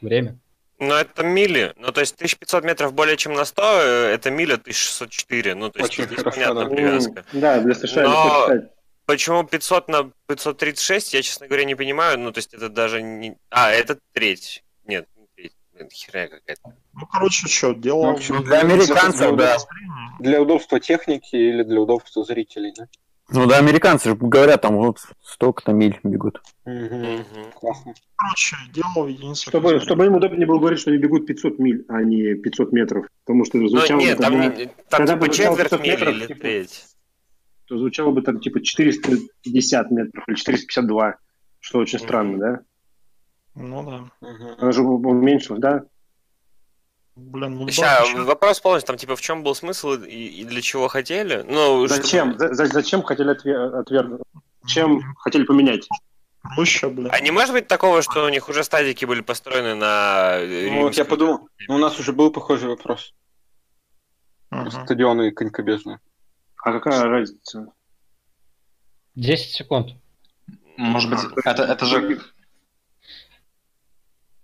S1: Время.
S4: Ну, это мили. Ну, то есть 1500 метров более чем на 100, э, это миля 1604. Ну, то есть
S2: Очень
S4: здесь
S2: хорошо,
S4: понятная
S2: да.
S4: привязка.
S8: Да, для США
S4: Но-
S8: легко считать.
S4: Почему 500 на 536, я, честно говоря, не понимаю. Ну, то есть это даже не... А, это треть. Нет, не треть. Блин, херня какая-то.
S3: Ну, короче, что, дело...
S2: Ну, в общем,
S6: Для американцев, да.
S2: Для удобства техники или для удобства зрителей, да?
S6: Ну да, американцы же говорят, там вот столько-то миль бегут.
S2: Классно.
S3: Короче, дело в единицах.
S8: Чтобы, чтобы им удобнее было говорить, что они бегут 500 миль, а не 500 метров. Потому что
S4: Ну,
S8: звучало
S4: нет,
S8: бы
S4: там,
S8: тогда-
S4: не- там
S8: когда
S4: типа четверть
S8: 500
S4: мили
S8: метров,
S4: или
S8: типа,
S4: треть.
S8: То звучало бы там типа 450 метров или 452, что очень странно, да?
S3: Ну да.
S8: Она же уменьшилась, да?
S3: Блин, ну да.
S4: Сейчас,
S3: почему?
S4: вопрос полностью, там типа в чем был смысл и, и для чего хотели? Ну,
S8: Зачем? За- за- зачем хотели отвер- отвергнуть? Чем хотели поменять?
S3: Проще, блин.
S4: А не может быть такого, что у них уже стадики были построены на...
S2: Ну, вот я подумал, ну, у нас уже был похожий вопрос. Про
S3: Ага.
S2: стадионы конькобежные.
S8: А какая разница?
S1: 10 секунд.
S9: Может быть, это, это же...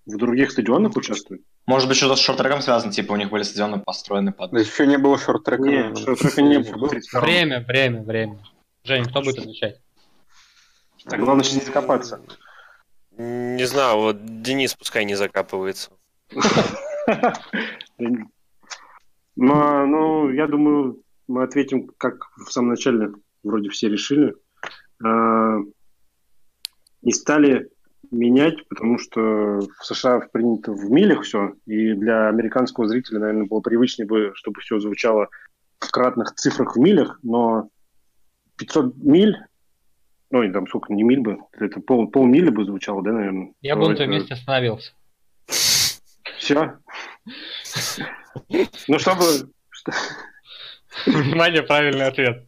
S8: В других стадионах участвуют?
S9: Может быть, что-то с шорт-треком связано, типа у них были стадионы построены под...
S2: Да еще не было шорт-трека.
S8: Нет, шорт-трека не было.
S1: Время, время, время. Жень, кто будет отвечать?
S8: Так, главное сейчас не закопаться.
S4: Не знаю, вот Денис пускай не закапывается.
S8: Но, ну, я думаю, мы ответим, как в самом начале вроде все решили. А, Не стали менять, потому что в США принято в милях все, и для американского зрителя, наверное, было привычнее бы, чтобы все звучало в кратных цифрах в милях, но 500 миль, ну, и там сколько, не миль бы, это пол, полмили бы звучало, да, наверное?
S1: Я бы на твоем месте остановился.
S8: Все? Ну, чтобы...
S1: Внимание, правильный ответ.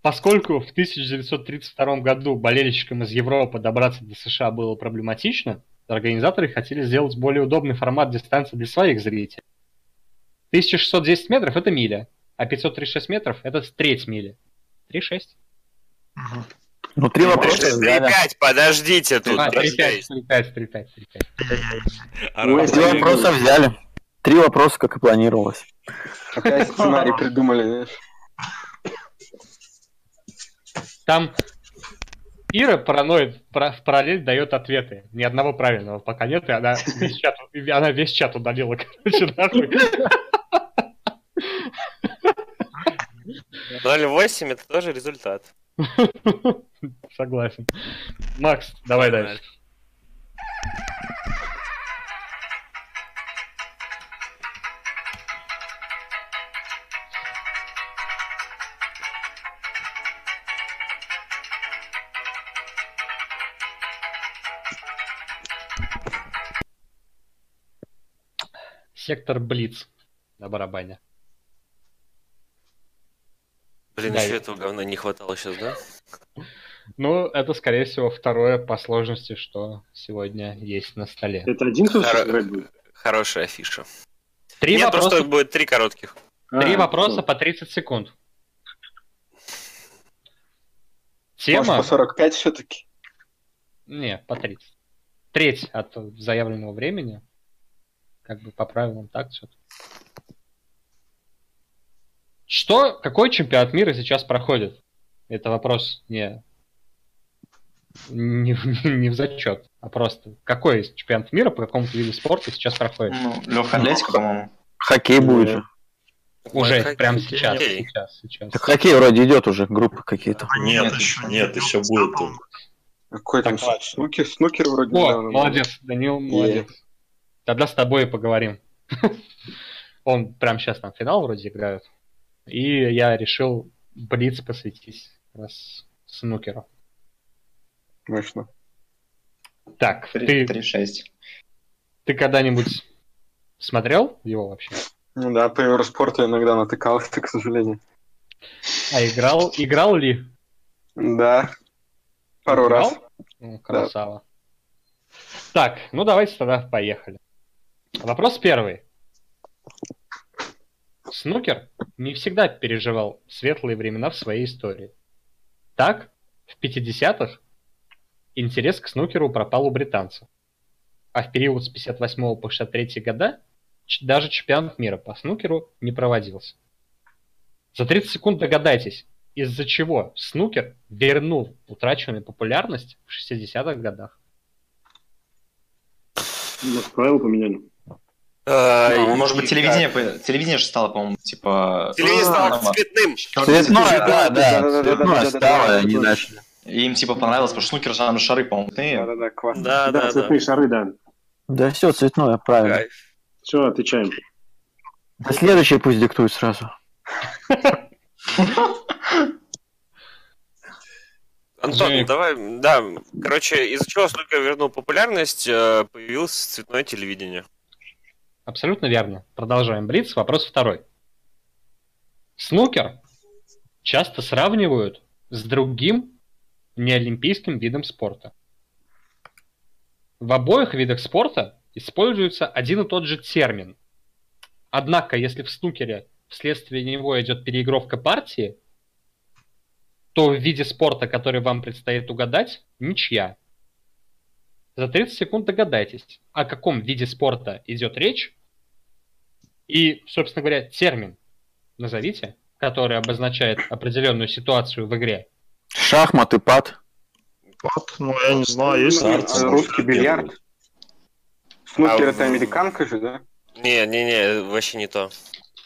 S1: Поскольку в 1932 году болельщикам из Европы добраться до США было проблематично, организаторы хотели сделать более удобный формат дистанции для своих зрителей. 1610 метров – это миля, а 536 метров – это треть мили. 3,6.
S3: Ага.
S6: Ну, три вопроса. взяли.
S4: 3-5, подождите тут.
S1: А, 3,5,
S4: подождите.
S1: 3,5, 3,5, 3,5.
S7: А
S8: Ну,
S7: раз-
S6: Три вопроса взяли. Три вопроса, как и планировалось.
S2: Опять сценарий придумали, знаешь.
S1: Там Ира параноид в параллель дает ответы. Ни одного правильного пока нет, и она весь чат, она весь чат удалила, короче, нахуй.
S4: 0,8 это тоже результат.
S1: Согласен. Макс, давай дальше. Сектор Блиц на барабане.
S4: Блин,
S1: Да,
S4: еще этого говна не хватало сейчас, да?
S1: Ну, это, скорее всего, второе по сложности, что сегодня есть на столе.
S8: Это один кто
S4: Хоро-? Хорошая афиша.
S1: Три
S4: Нет,
S1: вопроса,
S4: просто будет три коротких.
S1: три
S8: А,
S1: вопроса
S8: всё.
S1: по 30 секунд.
S2: Может,
S1: Тема...
S2: по 45 все-таки.
S1: Не, по 30. Треть от заявленного времени. Как бы по правилам так все. Что, какой чемпионат мира сейчас проходит? Это вопрос не, не, не в зачет, а просто какой чемпионат мира по какому-то виду спорта сейчас проходит?
S9: Ну, легкая атлетика, по-моему.
S6: Хоккей будет же.
S1: Уже
S4: хоккей.
S1: прямо сейчас,
S4: Окей.
S1: сейчас, сейчас.
S6: Так хоккей вроде идет уже, группы какие-то.
S5: Нет, нет, еще будет тут.
S2: Какой там
S1: ладно.
S2: снукер, снукер вроде
S1: О,
S2: был.
S1: молодец, Данил, молодец. Тогда с тобой и поговорим. Он прямо сейчас там финал вроде играют. И я решил Блиц посвятить как раз снукеру.
S2: Мощно.
S1: Так, ты,
S9: 3-6.
S1: ты когда-нибудь смотрел его вообще?
S2: Ну да, по Евроспорту иногда натыкался, к сожалению.
S1: А играл, играл ли?
S2: Да. Пару
S1: Играл?
S2: раз.
S1: Ну, красава. Так, ну давайте тогда поехали. Вопрос первый. Снукер не всегда переживал светлые времена в своей истории. Так, в 50-х интерес к снукеру пропал у британцев. А в период с 58 по 63 года даже чемпионат мира по снукеру не проводился. За 30 секунд догадайтесь, из-за чего снукер вернул утраченную популярность в 60-х годах.
S8: Может, правила поменяли?
S9: Ну, может быть, телевидение, по- телевидение же стало, по-моему, типа...
S4: Телевидение стало цветным.
S6: Цветное, да, да, цветное стало, они начали.
S9: И им типа понравилось, потому что снукер же на шары, по-моему, цветные.
S2: Да-да-да, классно.
S4: Да,
S8: Да,
S4: да, да.
S8: цветные шары, да.
S6: Да все, цветное, правильно.
S8: Все, отвечаем.
S6: Да следующий пусть диктует сразу.
S4: Антон, давай, да, короче, из-за чего Снукер вернул популярность, э, появилось цветное телевидение.
S1: Абсолютно верно. Продолжаем Блиц. Вопрос второй. Снукер часто сравнивают с другим неолимпийским видом спорта. В обоих видах спорта используется один и тот же термин. Однако, если в снукере вследствие него идет переигровка партии, то в виде спорта, который вам предстоит угадать, ничья. За 30 секунд догадайтесь, о каком виде спорта идет речь, и, собственно говоря, термин назовите, который обозначает определенную ситуацию в игре.
S6: Шахматы, пад.
S3: Пат, ну я не знаю, есть ли...
S5: Карты
S2: А, Русский бильярд.
S5: делать.
S2: Снукер
S4: А
S2: это
S4: в-
S2: американка же, да?
S4: Не, не, не, вообще не то.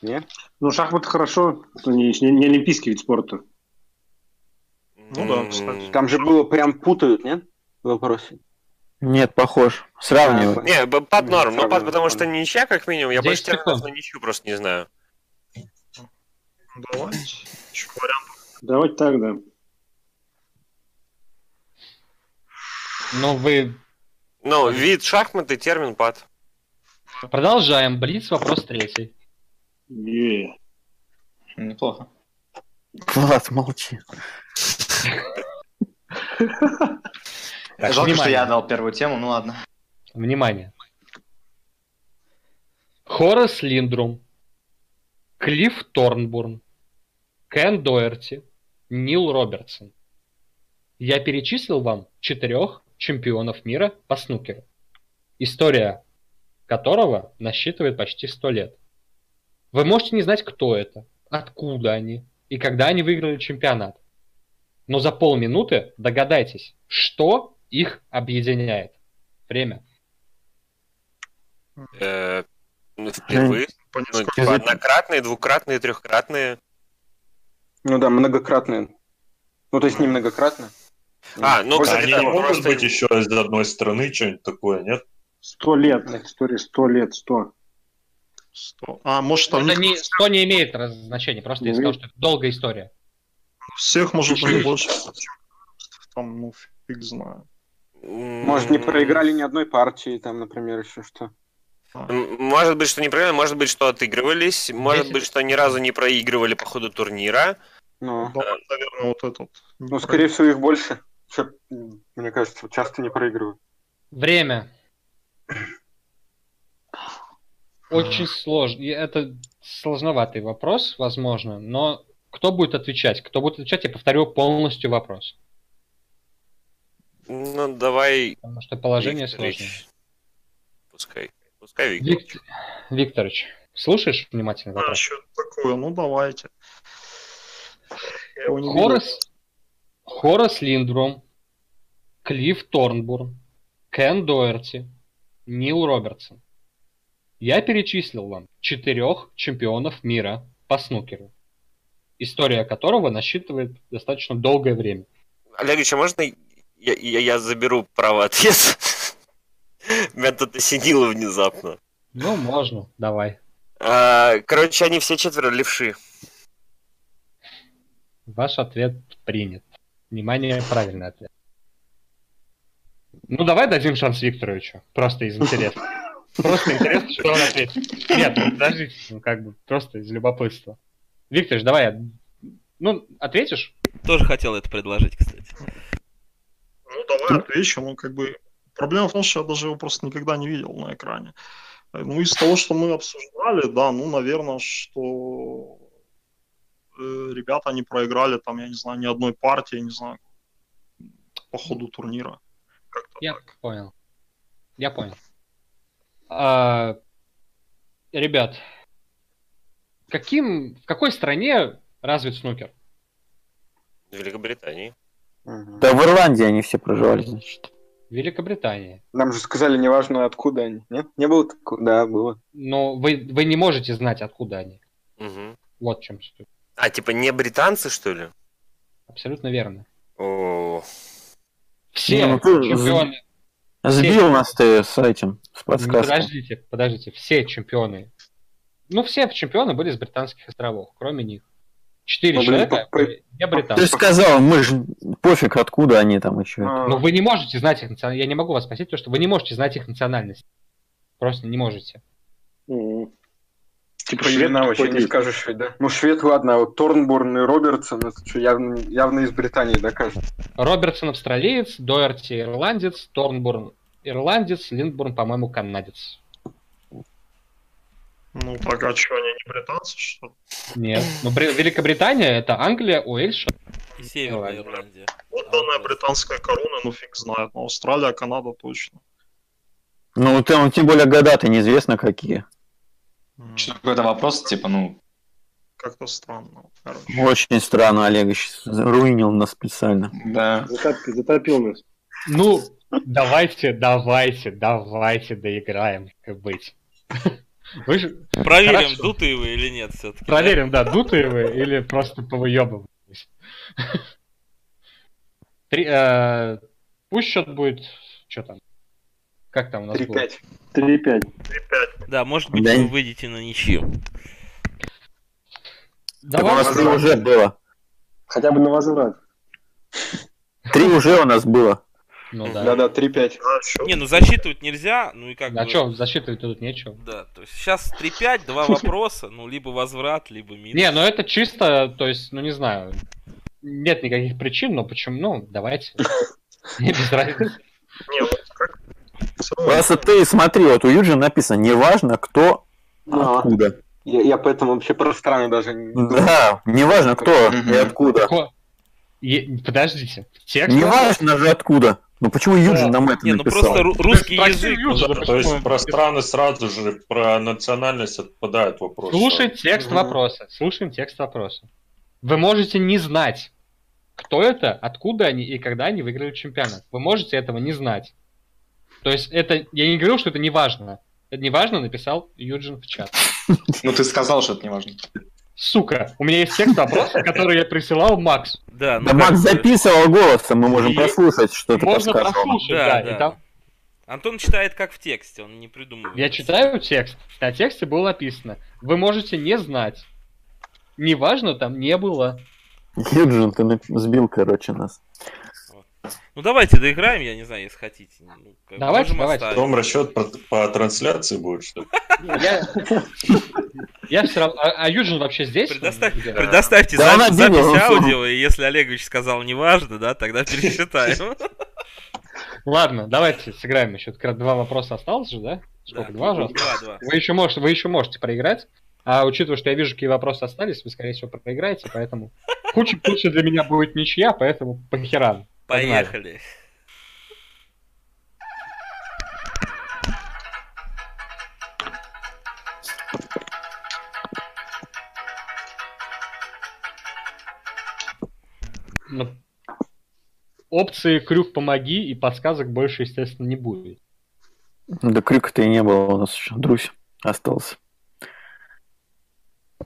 S2: Нет?
S8: Ну, шахматы хорошо, это не, не, не олимпийский вид спорта.
S3: Ну да, кстати.
S2: Там же было прям путают, нет? В вопросе.
S6: Нет, похож. Сравнивают.
S4: Не,
S2: Ну,
S4: норм, ну под,
S2: правильно,
S4: потому что ничья, как минимум, я больше
S1: 10
S4: терминов
S1: секунд.
S4: на ничью просто не знаю.
S3: Давайте.
S8: Давайте так, да.
S1: Но вы
S4: Ну, вид шахматы, термин пад.
S1: продолжаем. Блиц, вопрос третий.
S9: Неплохо.
S6: Влад, молчи.
S1: Так,
S9: Жалко, что
S1: внимание.
S9: я дал первую тему, ну ладно.
S1: Внимание. Хорас Линдрум, Клифф Торнбурн, Кен Доерти, Нил Робертсон. Я перечислил вам четырех чемпионов мира по снукеру, история которого насчитывает почти 100 лет. Вы можете не знать, кто это, откуда они и когда они выиграли чемпионат. Но за полминуты догадайтесь, что их объединяет. Время.
S4: Э, ну, впервые.
S3: По
S4: Ну,
S3: несколько-
S4: типа однократные, двукратные, трехкратные.
S2: Ну да, многократные. Ну, то есть не многократно.
S4: А, ну, кстати,
S5: Они
S4: да,
S5: не могут
S4: просто-
S5: быть еще из одной страны что-нибудь такое, нет?
S8: Сто лет. История сто лет, сто.
S3: Сто. А, может, там
S1: Это
S3: не
S1: не, 100 не имеет значения, просто я
S8: Ну,
S1: сказал, что это долгая история.
S3: всех, может, быть, больше. Там, ну, фиг знаю.
S2: Может, не проиграли ни одной партии, там, например, еще что.
S4: Может быть, что не проиграли, может быть, что отыгрывались, может быть, что ни разу не проигрывали по ходу турнира.
S2: Ну,
S3: Да, наверное, вот этот.
S2: ну, скорее всего, их больше. М, мне кажется, часто не проигрывают.
S1: Время. Очень сложно. Это сложноватый вопрос, возможно, но кто будет отвечать? Кто будет отвечать, я повторю полностью вопрос.
S4: Ну, давай,
S1: Потому что положение
S4: Викторович.
S1: сложное.
S4: Пускай. Пускай Виктор.
S1: Вик... Викторович, слушаешь внимательно
S3: А,
S1: вопрос?
S3: что такое? Ну, давайте.
S1: Хорас, Хорас Линдром, Клифф Торнбурн, Кен Доерти, Нил Робертсон. Я перечислил вам четырех чемпионов мира по снукеру, история которого насчитывает достаточно долгое время.
S4: Олегович, а можно я, я, я заберу право ответа? Меня тут осенило внезапно.
S1: Ну, можно, давай.
S4: А, короче, они все четверо левши.
S1: Ваш ответ принят. Внимание, правильный ответ. Ну, давай дадим шанс Викторовичу. Просто из интереса. Просто интересно, что он ответит. Нет, ну, подождите, ну, как бы, просто из любопытства. Викторович, давай, ну, ответишь?
S7: Тоже хотел это предложить, кстати.
S3: Ну, давай отвечу. Ну, как бы, проблема в том, что я даже его просто никогда не видел на экране. Ну, из того, что мы обсуждали, да, ну, наверное, что э, ребята не проиграли там, я не знаю, ни одной партии, не знаю, по ходу турнира. Как-то
S1: Я
S3: так.
S1: понял. Я понял. А, ребят, каким, в какой стране развит снукер?
S4: В Великобритании.
S6: Да в Ирландии они все проживали, значит.
S1: Великобритания.
S2: Нам же сказали, неважно откуда они. Нет? Не было такого? Да, было.
S1: Но вы, вы не можете знать, откуда они.
S4: Мгм.
S1: Вот в чем суть.
S4: А, типа не британцы, что ли?
S1: Абсолютно верно.
S4: О,
S1: Все
S6: Не, ну ты
S1: чемпионы...
S6: Сбил нас ты с этим, с подсказкой.
S1: Подождите, подождите. Все чемпионы... Ну, все чемпионы были с британских островов, кроме них. Четыре
S2: Ну, блин,
S1: человека
S2: по-
S1: были не
S6: Ты
S1: британцы.
S6: сказал, мы же пофиг, откуда они там еще.
S2: А,
S1: Но вы не можете знать их национальность. Я не могу вас спросить, потому что вы не можете знать их национальность. Просто не можете.
S8: Мгм. Типа швед
S2: вообще
S8: какой-то
S2: не скажешь ведь, да? Ну, швед, ладно, а вот Торнбурн и Робертсон, это что, явно, явно из Британии, да, кажется?
S1: Робертсон австралиец, Доерти ирландец, Торнбурн ирландец, Линдбурн, по-моему, канадец.
S3: Ну, так, а что, они не британцы, что ли?
S1: Нет. Но Бри- Великобритания это Англия, Уэльс,
S7: И Северная
S1: Ирландия.
S3: Вот данная британская корона, ну, фиг знает. Но Австралия, Канада точно.
S6: Ну, там, тем более года-то неизвестно какие.
S9: Что какой-то вопрос, типа, ну,
S3: Как-то странно. Короче.
S6: Очень странно, Олегович руинил нас специально.
S9: да.
S8: Затоп- Затопил нас.
S1: Ну, давайте, давайте, давайте доиграем, как быть. Вы же
S7: Проверим,
S1: Хорошо.
S7: дутые вы или нет все-таки.
S1: проверим, да, дутые вы или просто повыебывались. Три, э, Пусть счет будет, что там? Как там у нас было?
S2: 3-5.
S8: 3-5.
S3: 3-5.
S7: Да, может быть,
S6: Да.
S7: вы выйдете на ничью.
S6: Так у
S1: Давай,
S6: нас три уже было.
S8: Хотя бы на возврат.
S6: Три уже у нас было.
S1: Ну да.
S2: Да-да, 3-5.
S3: Да, счет
S7: Не, ну засчитывать нельзя, ну и как
S1: А
S7: бы...
S1: что, засчитывать тут нечего.
S7: Да, то есть сейчас 3-5, два вопроса, ну либо возврат, либо минус.
S1: Не, ну это чисто, то есть, ну не знаю, нет никаких причин, но почему, ну, давайте. Мне без разницы.
S3: Не, вот как...
S6: Просто ты смотри, вот у Юджина написано, неважно кто,
S2: А.
S6: откуда.
S2: Я, я поэтому вообще про страны даже не.
S6: Да, неважно кто и откуда.
S1: Подождите, текст...
S6: Неважно же откуда. Ну почему Юджин нам это
S7: Не, ну
S6: написал?
S7: просто ру- русский язык.
S1: Юджина,
S7: он-
S5: То есть про страны сразу же, про национальность отпадает вопрос.
S1: Слушай текст вопроса, слушаем текст вопроса. Вы можете не знать, кто это, откуда они и когда они выиграли чемпионат. Вы можете этого не знать. То есть это, я не говорю, что это не важно. Это не важно, написал Юджин в чат.
S9: Ну, ты сказал, что это не важно.
S1: Сука, у меня есть текст вопроса, который я присылал Максу.
S7: Да, ну
S6: Да
S7: как
S6: Макс записывал голосом, мы можем
S1: И-
S6: прослушать, что ты
S1: Можно
S6: подсказывал.
S1: прослушать,
S7: Да,
S1: да.
S7: да.
S1: И там
S7: Антон читает как в тексте, он не придумывает.
S1: я читаю текст, на тексте было написано. Вы можете не знать. Неважно, там не было.
S6: Юджин, ты сбил, короче, нас.
S7: Ну давайте доиграем, я не знаю, если хотите. Ну, как-
S1: Давайте, давайте.
S7: оставить.
S5: Потом расчет по, по трансляции будет, что ли?
S1: Я, я все равно... А, а Юджин вообще здесь?
S7: Предоставьте запись аудио, и если Олегович сказал неважно, да, тогда пересчитаем.
S1: Ладно, давайте сыграем еще. Два вопроса осталось же, да? Сколько? Два же?
S7: Два, два.
S1: Вы еще, можете, вы еще можете проиграть. А учитывая, что я вижу, какие вопросы остались, вы, скорее всего, проиграете, поэтому худше, худше для меня будет ничья, поэтому похеран. Погнали.
S7: Поехали.
S1: Ну, Опции крюк помоги и подсказок больше, естественно, не будет.
S6: Да крюка-то и не было у нас еще. Друсь остался.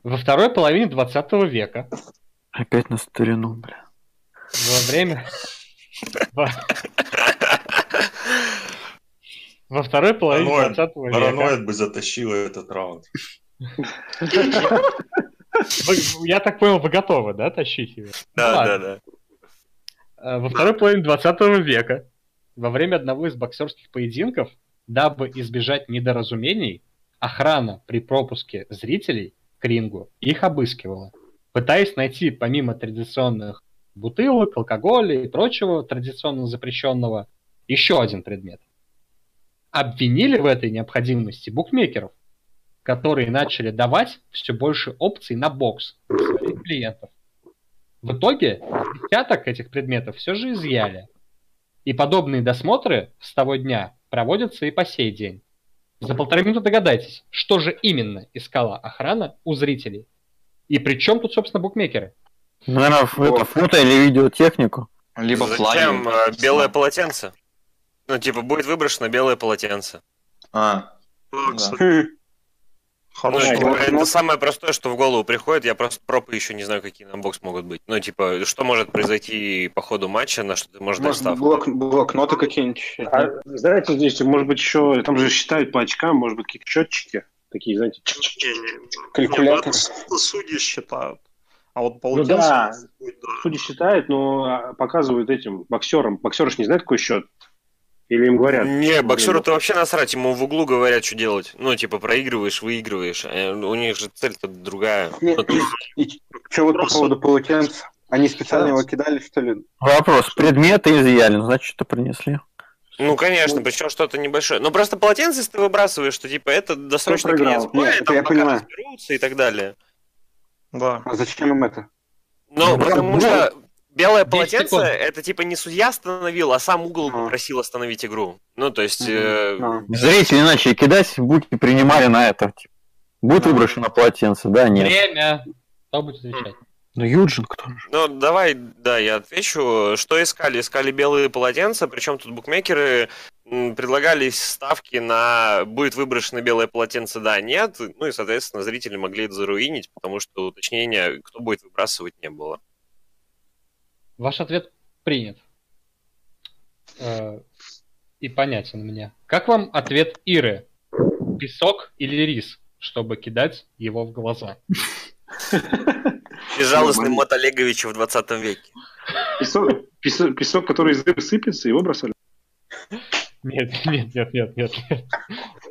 S1: Во второй половине 20 века
S6: Опять на старину, бля.
S1: во время... во- второй половине
S5: Параноид,
S1: 20 века
S5: параноид бы затащил этот раунд.
S1: Я так понял, вы готовы, да, тащить его?
S4: Да,
S1: Ладно.
S4: да, да.
S1: Э, Во второй половине 20 века, во время одного из боксерских поединков, дабы избежать недоразумений, охрана при пропуске зрителей к рингу их обыскивала, пытаясь найти помимо традиционных бутылок, алкоголя и прочего традиционно запрещенного еще один предмет. Обвинили в этой необходимости букмекеров, которые начали давать все больше опций на бокс своих клиентов. В итоге десяток этих предметов все же изъяли. И подобные досмотры с того дня проводятся и по сей день. За полторы минуты догадайтесь, что же именно искала охрана у зрителей. И при чем тут, собственно, букмекеры?
S6: Наверное, ф- это фото или видеотехнику.
S9: Либо
S4: Зачем
S9: флаги.
S4: э, белое полотенце? Ну, типа, будет выброшено белое полотенце.
S9: А,
S3: Да,
S4: Ну,
S3: хороший
S4: типа, это самое простое, что в голову приходит. Я просто пропы еще не знаю, какие на бокс могут быть. Ну, типа, что может произойти по ходу матча, на что ты можешь дать
S2: Может,
S4: ставку?
S2: блок, блокноты какие-нибудь?
S8: А, знаете, здесь, может быть, еще, там же считают по очкам, может быть, какие-то счетчики, такие, знаете,
S2: Калькулятор.
S3: Нет, это судьи считают. А вот
S8: Ну
S3: полотенце...
S8: да,
S3: будет, да.
S8: судьи считают, но а, показывают этим боксерам. Боксеры ж не знают, какой счет. Или им говорят.
S4: Не, боксеру-то вообще насрать, ему в углу говорят, что делать. Ну, типа, проигрываешь, выигрываешь. Э, У них же цель-то другая. Ну, есть,
S2: И что вот по поводу полотенца? Они специально его кидали, что ли?
S6: Вопрос. Предметы изъяли, ну, значит, что принесли.
S4: Ну, конечно, причем что-то небольшое. Но просто полотенце, если ты выбрасываешь, что, типа, это досрочный конец боя,
S2: Нет, это
S4: там
S2: я
S4: пока
S2: понимаю.
S4: разберутся и так далее.
S3: Да.
S2: А зачем им это?
S4: Ну,
S1: Ну,
S4: потому
S1: ну,
S4: что белое
S1: 10
S4: полотенце,
S1: секунд.
S4: это, типа, не судья остановил, а сам угол
S2: Ага.
S4: попросил остановить игру. Ну, то есть... э,
S2: А.
S6: Зрители начали кидать, будьте принимали на это. типа. Будет
S2: Да.
S6: выброшено полотенце, да, нет.
S1: Время. Кто будет отвечать?
S6: Ну, Юджин кто же?
S4: Ну, давай, да, я отвечу. Что искали? Искали белые полотенца, причем тут букмекеры предлагали ставки на будет выброшено белое полотенце, да, нет. Ну и, соответственно, зрители могли это заруинить, потому что уточнения, кто будет выбрасывать, не было.
S1: Ваш ответ принят. Э, И понятен мне. Как вам ответ Иры? Песок или рис, чтобы кидать его в глаза?
S4: Безжалостный мод Олеговича в 20 веке.
S8: Песок, песок, песок, который из рыбы сыпется, его бросали.
S1: Нет, нет, нет, нет, нет. нет.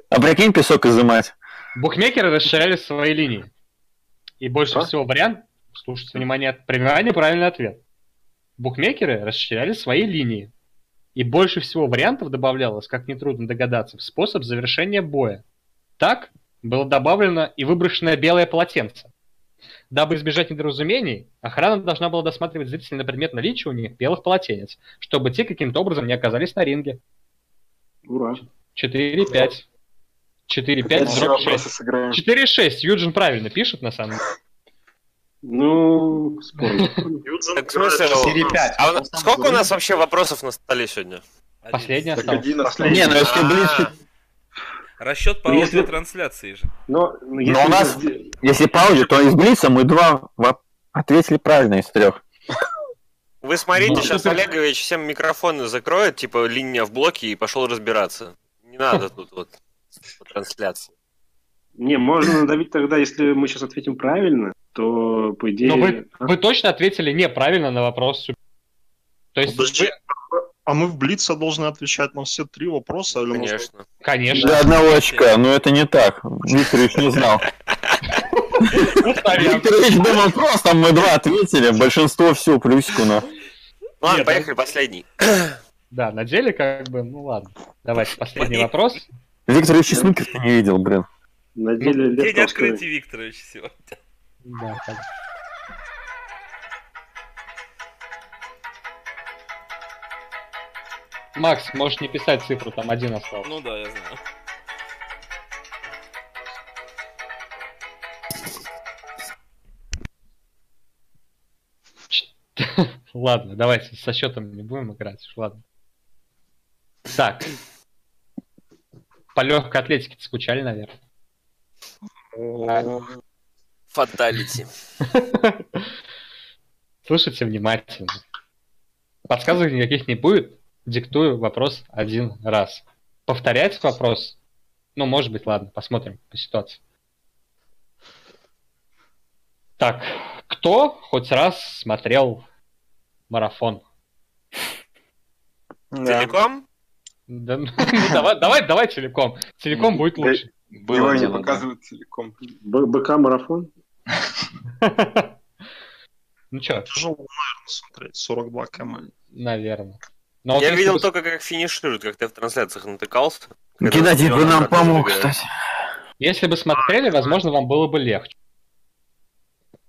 S6: А прикинь, песок изымать.
S1: Букмекеры расширяли свои линии. И больше
S8: А?
S1: всего вариант, слушайте, внимание, внимание, правильный ответ. Букмекеры расширяли свои линии. И больше всего вариантов добавлялось, как нетрудно догадаться, в способ завершения боя. Так было добавлено и выброшенное белое полотенце. Дабы избежать недоразумений, охрана должна была досматривать зрителей на предмет наличия у них белых полотенец, чтобы те каким-то образом не оказались на ринге.
S8: Ура.
S1: 4-5. 4-5,
S2: Опять все
S1: дробь
S2: вопросы
S1: 6.
S2: сыграем.
S1: 4-6. Юджин правильно пишет, на самом деле.
S8: Ну, спорно.
S4: Так, в смысле,
S3: играет-
S4: а у нас- сколько у нас вообще вопросов на столе сегодня?
S1: Последний остался.
S8: Последний.
S6: Не, ну если
S4: А,
S6: близко,
S7: Расчет по
S8: Ну, если-
S7: аудиотрансляции же.
S8: Но, ну, если
S6: Но у нас- если по аудио, то из Блица мы два ответили правильно из трех.
S4: Вы смотрите,
S1: Ну,
S4: сейчас. Олегович всем микрофоны закроет, типа линия в блоке и пошел разбираться. Не надо тут вот по трансляции.
S8: Не, можно надавить тогда, если мы сейчас ответим правильно, то, по идее...
S1: Но вы,
S8: а?
S1: вы точно ответили неправильно на вопрос. То есть,
S3: Подожди,
S1: вы-
S3: а мы в Блице должны отвечать на все три вопроса? Или можно-
S4: Конечно.
S1: конечно.
S6: Для одного очка, но это не так. Викторович не знал.
S1: Ну.
S6: Викторович думал, просто мы два ответили, большинство все плюсику, но...
S4: Ладно,
S1: Нет,
S4: поехали, последний.
S1: Да, на деле как бы, ну ладно. Давайте последний вопрос.
S6: Викторович и снукер-то не видел, блин.
S8: На деле
S7: День открытия Викторович сегодня.
S1: Да, так. Макс, можешь не писать цифру, там один остался.
S7: Ну да, я знаю.
S1: Ладно, давайте со счетом не будем играть. Ладно. Так. По легкой атлетике скучали, наверное.
S4: Фаталити.
S1: Слушайте внимательно. Подсказок никаких не будет. Диктую вопрос один раз. Повторять вопрос? Ну, может быть, ладно, посмотрим по ситуации. Так, кто хоть раз смотрел марафон?
S4: Целиком?
S1: Да, ну, давай, давай, давай целиком. Целиком будет лучше.
S2: Его не показывают целиком.
S8: Б- БК марафон?
S1: Ну что,
S3: Тяжело, наверное, смотреть. 42 км.
S1: наверное. Но вот
S4: Я видел
S1: бы-
S4: только, как финишируют, как ты в трансляциях натыкался.
S6: Геннадий бы нам помог, кстати.
S1: Если бы смотрели, возможно, вам было бы легче.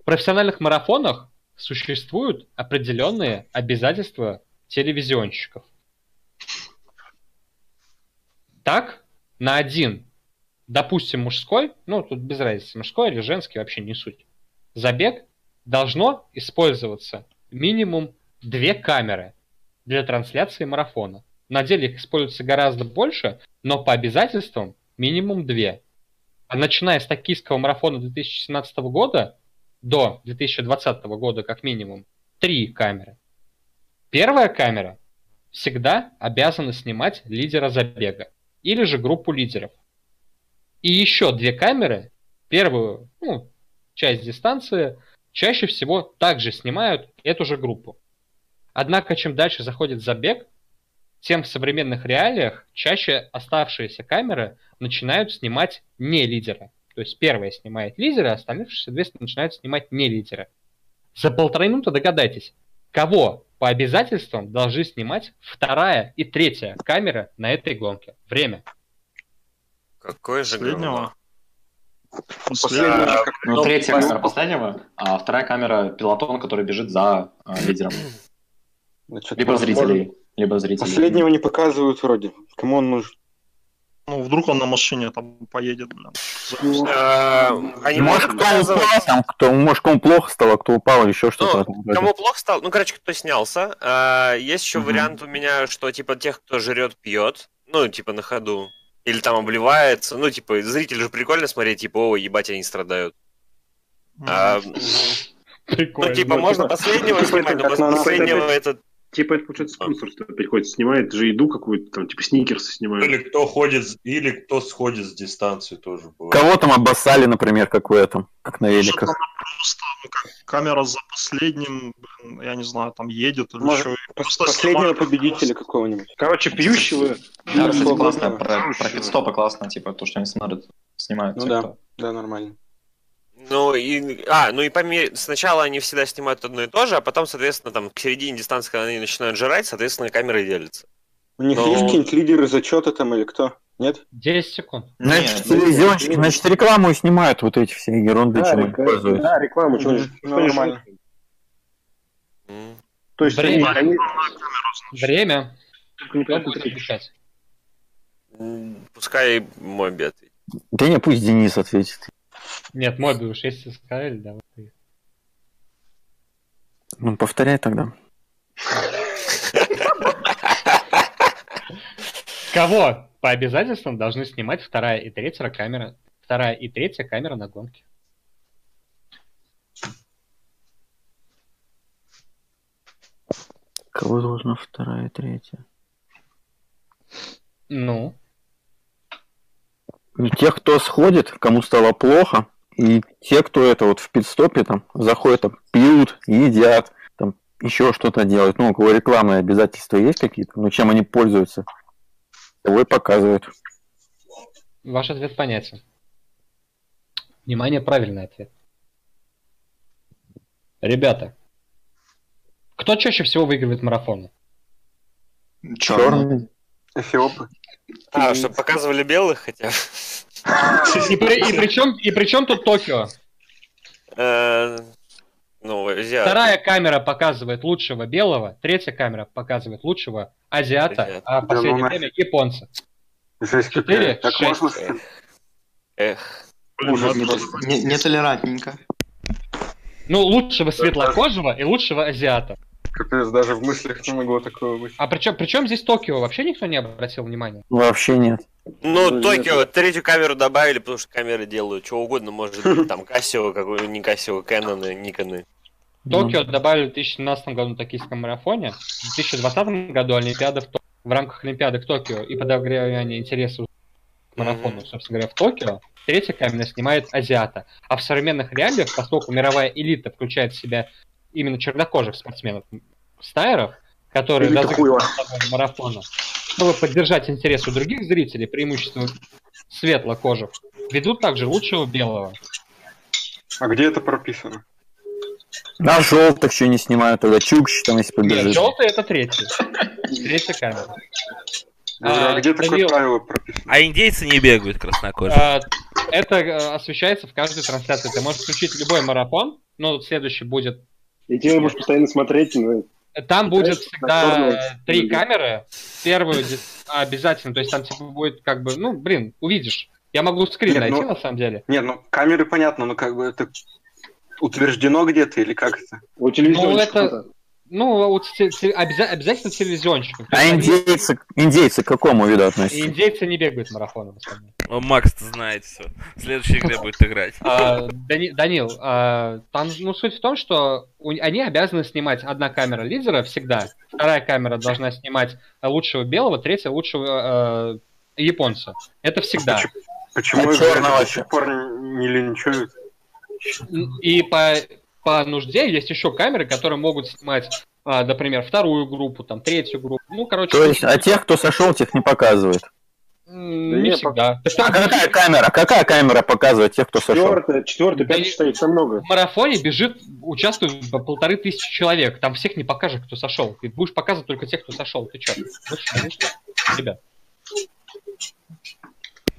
S1: В профессиональных марафонах существуют определенные обязательства телевизионщиков. Так, на один, допустим, мужской, ну, тут без разницы, мужской или женский, вообще не суть, забег должно использоваться минимум две камеры для трансляции марафона. На деле их используется гораздо больше, но по обязательствам минимум две. А начиная с токийского марафона 2017 года до 2020 года как минимум три камеры. Первая камера всегда обязана снимать лидера забега или же группу лидеров. И еще две камеры, первую ну, часть дистанции, чаще всего также снимают эту же группу. Однако, чем дальше заходит забег, тем в современных реалиях чаще оставшиеся камеры начинают снимать не лидера. То есть первая снимает лидера, а остальных, соответственно, начинают снимать не лидера. За полторы минуты догадайтесь, кого по обязательствам должны снимать вторая и третья камера на этой гонке. Время.
S4: Какое же
S3: Последнего?
S2: Последний же как
S9: Ну,
S2: ну,
S9: третья
S2: пос-
S9: камера последнего, а вторая камера пилотон, который бежит за а, лидером.
S2: Значит,
S9: Либо
S2: может,
S9: зрителей. Либо зрителей.
S2: Последнего не показывают вроде. Кому он нужен?
S3: Ну, вдруг он на машине там поедет, блин.
S4: Э, Они
S6: Может, кто упал, там, кто, может, кому плохо стало, кто упал, или еще что-то.
S4: Ну,
S6: роде.
S4: кому плохо стало, ну, короче, кто снялся. А, Есть еще вариант у меня, что, типа, тех, кто жрет, пьет, ну, типа, на ходу. Или там обливается. Ну, типа, зрителю же прикольно смотреть, типа, о, ебать, они страдают. А,
S1: Прикольно.
S4: Ну, типа, можно последнего
S8: Типа
S4: снимать, но последнего
S8: опять-
S4: это...
S8: Типа это получается спонсор, что приходит, снимает же еду какую-то, там, типа сникерсы снимают.
S5: Или кто ходит, или кто сходит с дистанции тоже бывает.
S6: Кого там обоссали, например, как в этом, как на
S3: Может,
S6: великах.
S3: просто, ну, как камера за последним, блин, я не знаю, там едет или
S2: Может, пос-
S3: просто
S2: Последнего
S3: снимает.
S2: победителя какого-нибудь.
S8: Короче, пьющего.
S9: Да, кстати, классно. Про, про пидстопы классно, типа, то, что они смотрят, снимают.
S2: Ну
S9: те,
S2: да,
S9: кто-
S2: да, нормально.
S4: Ну, и... А, ну и по мере... Сначала они всегда снимают одно и то же, а потом, соответственно, там, к середине дистанции, когда они начинают жрать, соответственно, камеры делятся.
S2: У них
S4: Ну-
S2: есть какие-нибудь лидеры зачета там или кто? Нет?
S1: 10 секунд.
S6: Значит,
S9: Нет,
S6: телевизионщики, значит, рекламу снимают вот эти все ерунды, чем они
S8: рекла-
S6: пользуются.
S8: да, рекламу, что
S2: Ну,
S8: же-
S2: нормально.
S4: М.
S8: То есть
S1: Время.
S8: они
S1: Время.
S8: только не
S1: Кто будет
S8: поэтому-
S1: отвечать?
S4: М, Пускай Моби ответит.
S6: Да не, пусть Денис ответит.
S1: Нет, Моби уж если сказали, давай ты.
S6: Ну, повторяй тогда.
S1: Кого по обязательствам должны снимать вторая и третья камера, вторая и третья камера на гонке?
S6: Кого должна вторая и третья?
S1: Ну,
S6: Ну, тех, кто сходит, кому стало плохо, и те, кто это вот в пидстопе там заходят, там, пьют, едят, там еще что-то делают. Ну, у кого рекламные обязательства есть какие-то, ну, чем они пользуются, того и показывают.
S1: ваш ответ понятен. Внимание, правильный ответ. Ребята, кто чаще всего выигрывает марафоны?
S6: Черный.
S2: Эфиопы.
S4: А, чтобы показывали белых хотя бы.
S1: И, при, и, причем, и причем тут Токио?
S4: Э, Ну, азиат.
S1: Вторая камера показывает лучшего белого, третья камера показывает лучшего азиата, а в
S2: Да
S1: последнее
S2: ну
S1: время японца.
S2: Жесть
S1: Четыре,
S2: какая. Как
S1: шесть.
S2: можно...
S4: Эх.
S2: Ужас
S3: ну,
S11: Нетолерантненько.
S1: Ну, лучшего светлокожего и лучшего азиата.
S2: Капец, даже в мыслях не могло такого быть.
S1: А причем, причем здесь Токио? Вообще никто не обратил внимания?
S6: Вообще нет.
S4: Ну,
S2: Ну,
S4: Токио, третью камеру добавили, потому что камеры делают что угодно, может быть, там Casio, какой не Casio, Canon, Никоны.
S1: Токио добавили в 2017 году на токийском марафоне, в 2020 году Олимпиада в, Ток- в рамках Олимпиады в Токио и подогревания интереса к марафону, собственно говоря, в Токио, третья камера снимает азиата. А в современных реалиях, поскольку мировая элита включает в себя именно чернокожих спортсменов, стайеров, которые разыгрывают марафона, чтобы поддержать интерес у других зрителей, преимущественно светлокожих, ведут также лучшего белого.
S2: А где это прописано?
S6: На желтых еще не снимают, тогда Чукч там если
S1: Нет,
S6: побежит.
S1: желтый это третий. Третья камера.
S2: Говорю, а,
S1: А,
S2: где такое
S1: Данил-
S2: правило прописано?
S7: А индейцы не бегают краснокожие.
S1: А, Это э, освещается в каждой трансляции. Ты можешь включить любой марафон, но следующий будет.
S8: И тебе будешь постоянно смотреть, ну,
S1: Там будет
S8: Знаешь,
S1: всегда три камеры. Первую обязательно, то есть там типа будет как бы, ну, блин, увидишь. Я могу скрин
S2: Нет,
S1: найти
S2: ну-
S1: на самом деле.
S2: Нет, ну камеры понятно, но как бы это утверждено где-то или как это?
S8: у телевизора
S1: Ну, это- Ну, вот обяза- обязательно телевизионщиков. То
S6: А индейцы, индейцы к какому виду относятся?
S1: Индейцы не бегают марафоном.
S7: О, Макс знает все. В следующей игре будет играть.
S1: А, Дани- Данил, а, там ну, суть в том, что у- они обязаны снимать одна камера лидера всегда, вторая камера должна снимать лучшего белого, третья лучшего э, японца. Это всегда.
S2: Почему
S6: А
S2: их за это
S6: черного
S2: до сих пор не не линчуют?
S1: И по, по нужде есть еще камеры, которые могут снимать, а, например, вторую группу, там, третью группу. Ну, короче,
S6: То есть, а тех, кто сошел, тех не показывают.
S1: не всегда. Так
S6: А какая камера? Какая камера показывает тех, кто сошел?
S8: четвертая, четвертая, пятая, шестая, там много.
S1: в марафоне бежит, участвует по полторы тысячи человек. Там всех не покажешь, кто сошел. Ты будешь показывать только тех, кто сошел. Ты что? Ребят.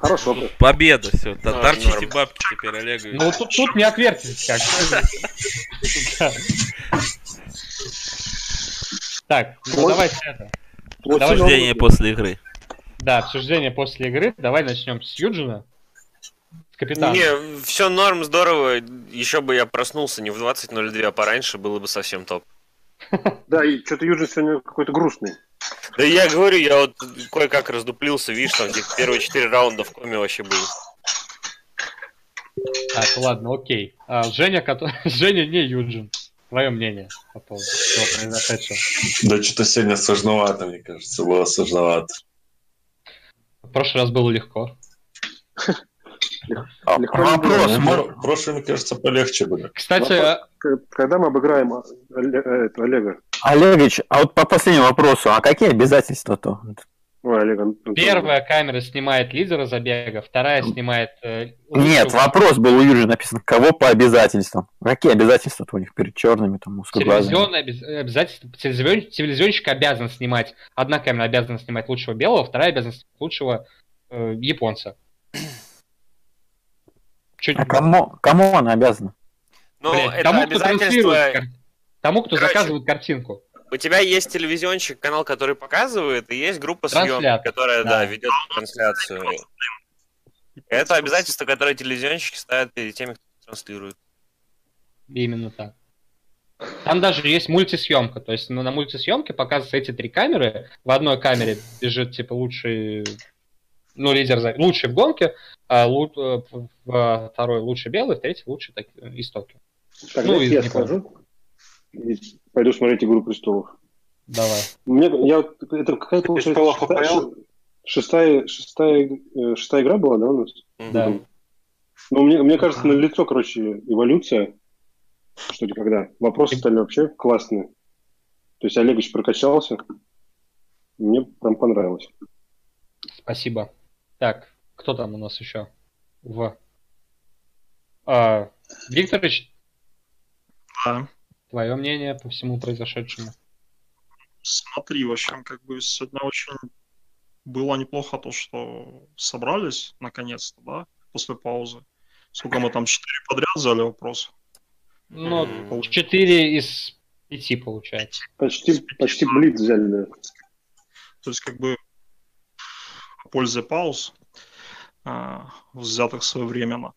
S8: Хороший вопрос.
S7: Победа, все. Торчите
S4: норм.
S7: бабки теперь, Олег.
S1: Ну, тут, тут не отвертитесь как. Так, ну давайте это.
S7: Обсуждение после игры.
S1: Да, обсуждение после игры. Давай начнем с Юджина. С капитана.
S4: Не, все норм, здорово. Еще бы я проснулся не в 20.02, а пораньше, было бы совсем топ.
S8: Да, и что-то Юджин сегодня какой-то грустный.
S4: Да я говорю, я вот кое-как раздуплился, видишь, там где первые четыре раунда в коме вообще был.
S1: Так, ладно, окей. А, Женя, который... Женя не Юджин. Твое мнение по поводу всего произошедшего.
S5: Да что-то сегодня сложновато, мне кажется, было сложновато.
S1: В прошлый раз было легко.
S6: А,
S8: Легко
S6: Вопрос,
S5: про- прошлый, мне кажется, полегче было.
S1: Кстати,
S8: Вопрос.
S1: а,
S8: Когда мы обыграем э, это, Олега?
S6: Олегович, а вот по последнему вопросу, а какие обязательства-то?
S8: Ой, Олег,
S1: первая камера снимает лидера забега, вторая снимает... э,
S6: Нет, вопрос был у Юрия написан, кого по обязательствам? Какие обязательства у них перед черными, там, узкоглазыми?
S1: Обяз- обязательство. Телевизион- Телевизионщик обязан снимать. Одна камера обязана снимать лучшего белого, вторая обязана снимать лучшего э, японца. Чуть
S6: А кому, кому она обязана?
S4: Ну,
S1: Блядь,
S4: это
S1: тому,
S4: обязательство...
S1: тому, кто
S4: Короче,
S1: заказывает картинку.
S4: У тебя есть телевизионщик, канал, который показывает, и есть группа съемки, которая, да,
S1: Да.
S4: ведет трансляцию. Это обязательство, которое телевизионщики ставят перед теми, кто транслирует.
S1: Именно так. Там даже есть мультисъемка. То есть ну, на мультисъемке показываются эти три камеры. В одной камере бежит типа лучший, ну, лидер, за- лучший в гонке, а лу- э, второй лучший белый, в третий лучший так, истоки.
S8: Тогда
S1: ну,
S8: я скажу. И пойду смотреть «Игру престолов».
S1: Давай.
S8: Мне, я, это какая получается шестая, шестая, шестая, э, шестая игра была, да, у нас?
S1: Да.
S8: Ну, мне, мне кажется, на лицо, короче, эволюция, что ли, когда. Вопросы стали вообще классные. То есть Олегович прокачался. Мне прям понравилось.
S1: Спасибо. Так, кто там у нас еще? В. А, Викторович,
S3: Да.
S1: Твое мнение по всему произошедшему?
S3: Смотри, в общем, как бы сегодня очень было неплохо то, что собрались наконец-то, да, после паузы. Сколько мы там, четыре подряд взяли вопрос?
S1: Ну, 4 из 5 получается.
S8: Почти, почти блиц взяли, да.
S3: То есть, как бы, польза пауз, а, взятых своевременно.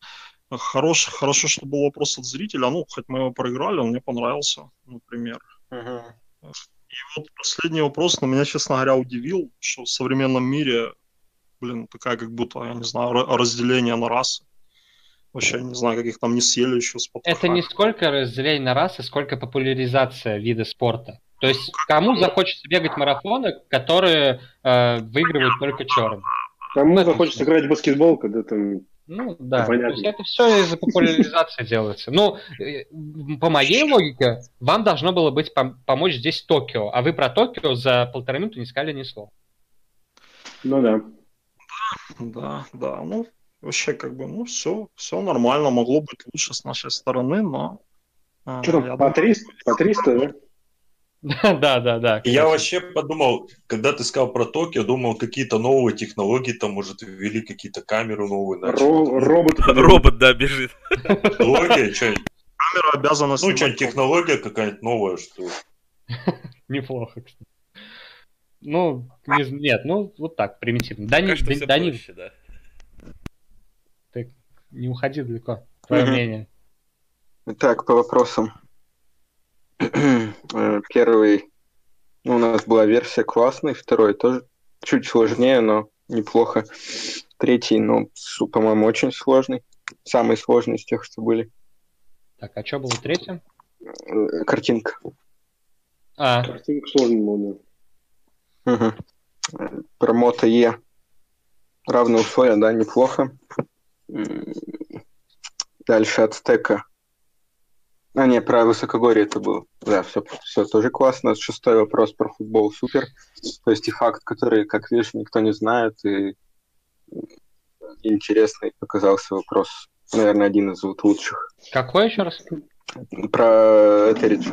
S3: Хорош, хорошо, что был вопрос от зрителя. Ну, хоть мы его проиграли, он мне понравился, например. И вот последний вопрос, но меня, честно говоря, удивил, что в современном мире, блин, такая как будто, я не знаю, ра- разделение на расы. Вообще, не знаю, как их там не съели еще с
S1: Это не сколько разделение на расы, сколько популяризация вида спорта. То есть кому захочется бегать марафоны, которые э, выигрывают только черные.
S8: Кому захочется играть в баскетбол, когда там...
S1: Ну да,
S8: Понятно.
S1: то есть это все из-за популяризации делается. Ну, э, по моей логике, вам должно было быть пом- помочь здесь Токио, а вы про Токио за полторы минуты не сказали ни слова.
S8: Ну да.
S3: Да, да, ну, вообще, как бы, ну, все, все нормально, могло быть лучше с нашей стороны, но... э,
S8: Что там, по 300, по 300, да?
S1: Да, да, да.
S5: Я вообще подумал, когда ты сказал про Токио, думал, какие-то новые технологии там, может, ввели какие-то камеры новые.
S8: робот.
S7: Робот, да, бежит.
S5: Технология, что-нибудь.
S3: Камера обязана
S5: Ну, что-нибудь технология какая-нибудь новая, что
S1: Неплохо, кстати. Ну, нет, ну, вот так, примитивно. Да, не,
S7: Пока что
S1: да, ты не уходи далеко. Твое мнение.
S2: Так, по вопросам. Э, Первый, ну, у нас была версия классный, второй тоже чуть сложнее, но неплохо. Третий, ну, по-моему, очень сложный. Самый сложный из тех, что были.
S1: Так, а что было третьим?
S2: Э, Картинка.
S1: А,
S8: Картинка сложная была,
S2: Мгм. Э, Про мото Е. Равные условия, да, неплохо. Дальше от стека. А, не, про высокогорье это было. Да, все, все тоже классно. Шестой вопрос про футбол супер. То есть и факт, который, как видишь, никто не знает, и интересный показался вопрос. Наверное, один из вот лучших.
S1: какой еще раз?
S2: Про Этеридж.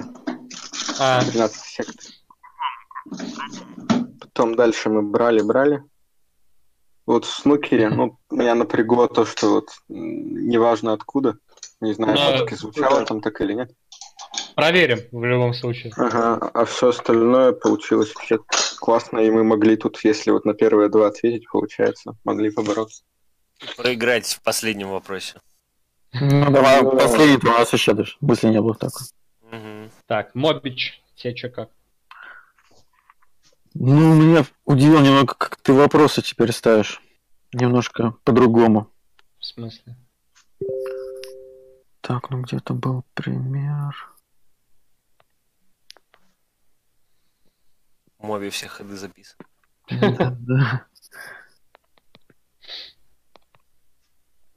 S1: А,
S2: 13 сектор. Потом дальше мы брали-брали. Вот в снукере, ну, меня напрягло то, что вот неважно откуда, не знаю,
S1: Да,
S2: все-таки звучало там так или нет.
S1: проверим в любом случае.
S2: Ага, а все остальное получилось вообще классно, и мы могли тут, если вот на первые два ответить, получается, могли побороться.
S4: Проиграть в последнем вопросе.
S6: Ну, давай, последний у нас еще даже мысли не было такой.
S4: Мгм.
S1: Так, Мобич, тебе что как?
S6: Ну, меня удивило немного, как ты вопросы теперь ставишь. Немножко по-другому.
S1: В смысле?
S6: Так, ну где-то был пример.
S4: В все ходы записаны.
S6: Да, да.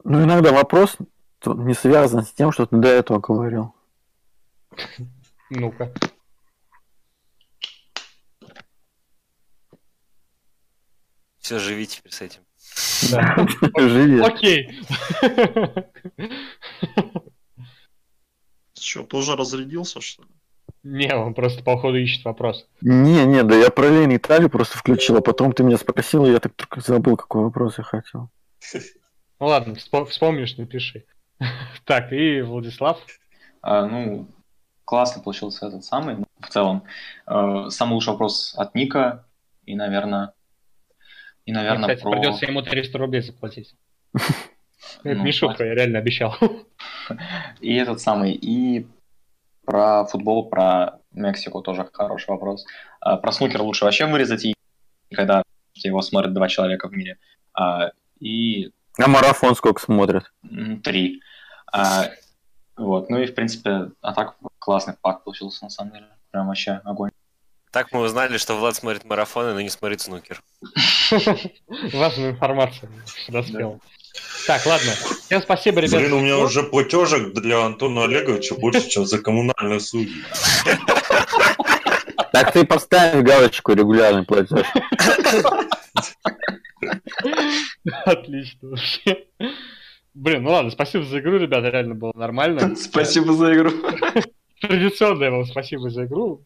S6: Ну, иногда вопрос не связан с тем, что ты до этого говорил.
S1: Ну-ка.
S4: Все, живи теперь с этим.
S1: Да.
S6: Живи.
S1: Окей.
S3: Что, тоже разрядился, что ли?
S1: Не, он просто походу ищет вопрос.
S6: Не, не, да я параллельно Италию просто включил, а потом ты меня спросил, и я так только забыл, какой вопрос я хотел.
S1: Ну ладно, вспом- вспомнишь, напиши. Так, и Владислав.
S9: А, ну, классно получился этот самый, ну, в целом. Э, самый лучший вопрос от Ника, и, наверное, и,
S1: Мне,
S9: наверное,
S1: кстати,
S9: про...
S1: придется ему 300 рублей заплатить. Это
S9: Ну,
S1: не шутка,
S9: хватит.
S1: я реально обещал.
S9: И этот самый, и про футбол, про Мексику тоже хороший вопрос. А, про снукер лучше вообще вырезать, и когда его смотрят два человека в мире. А, и
S6: А марафон сколько смотрят?
S9: три. А, вот, ну и, в принципе, а так классный факт получился, на самом деле. Прям вообще огонь.
S4: Так мы узнали, что Влад смотрит марафоны, но не смотрит снукер.
S1: Важную информацию доспел. Так, ладно. Всем спасибо, ребята.
S5: Блин, у меня уже платежек для Антона Олеговича больше, чем за коммунальные услуги.
S6: Так ты поставь галочку регулярный платеж.
S1: Отлично вообще. Блин, ну ладно, спасибо за игру, ребята, реально было нормально.
S9: Спасибо за игру.
S1: Традиционное вам спасибо за игру.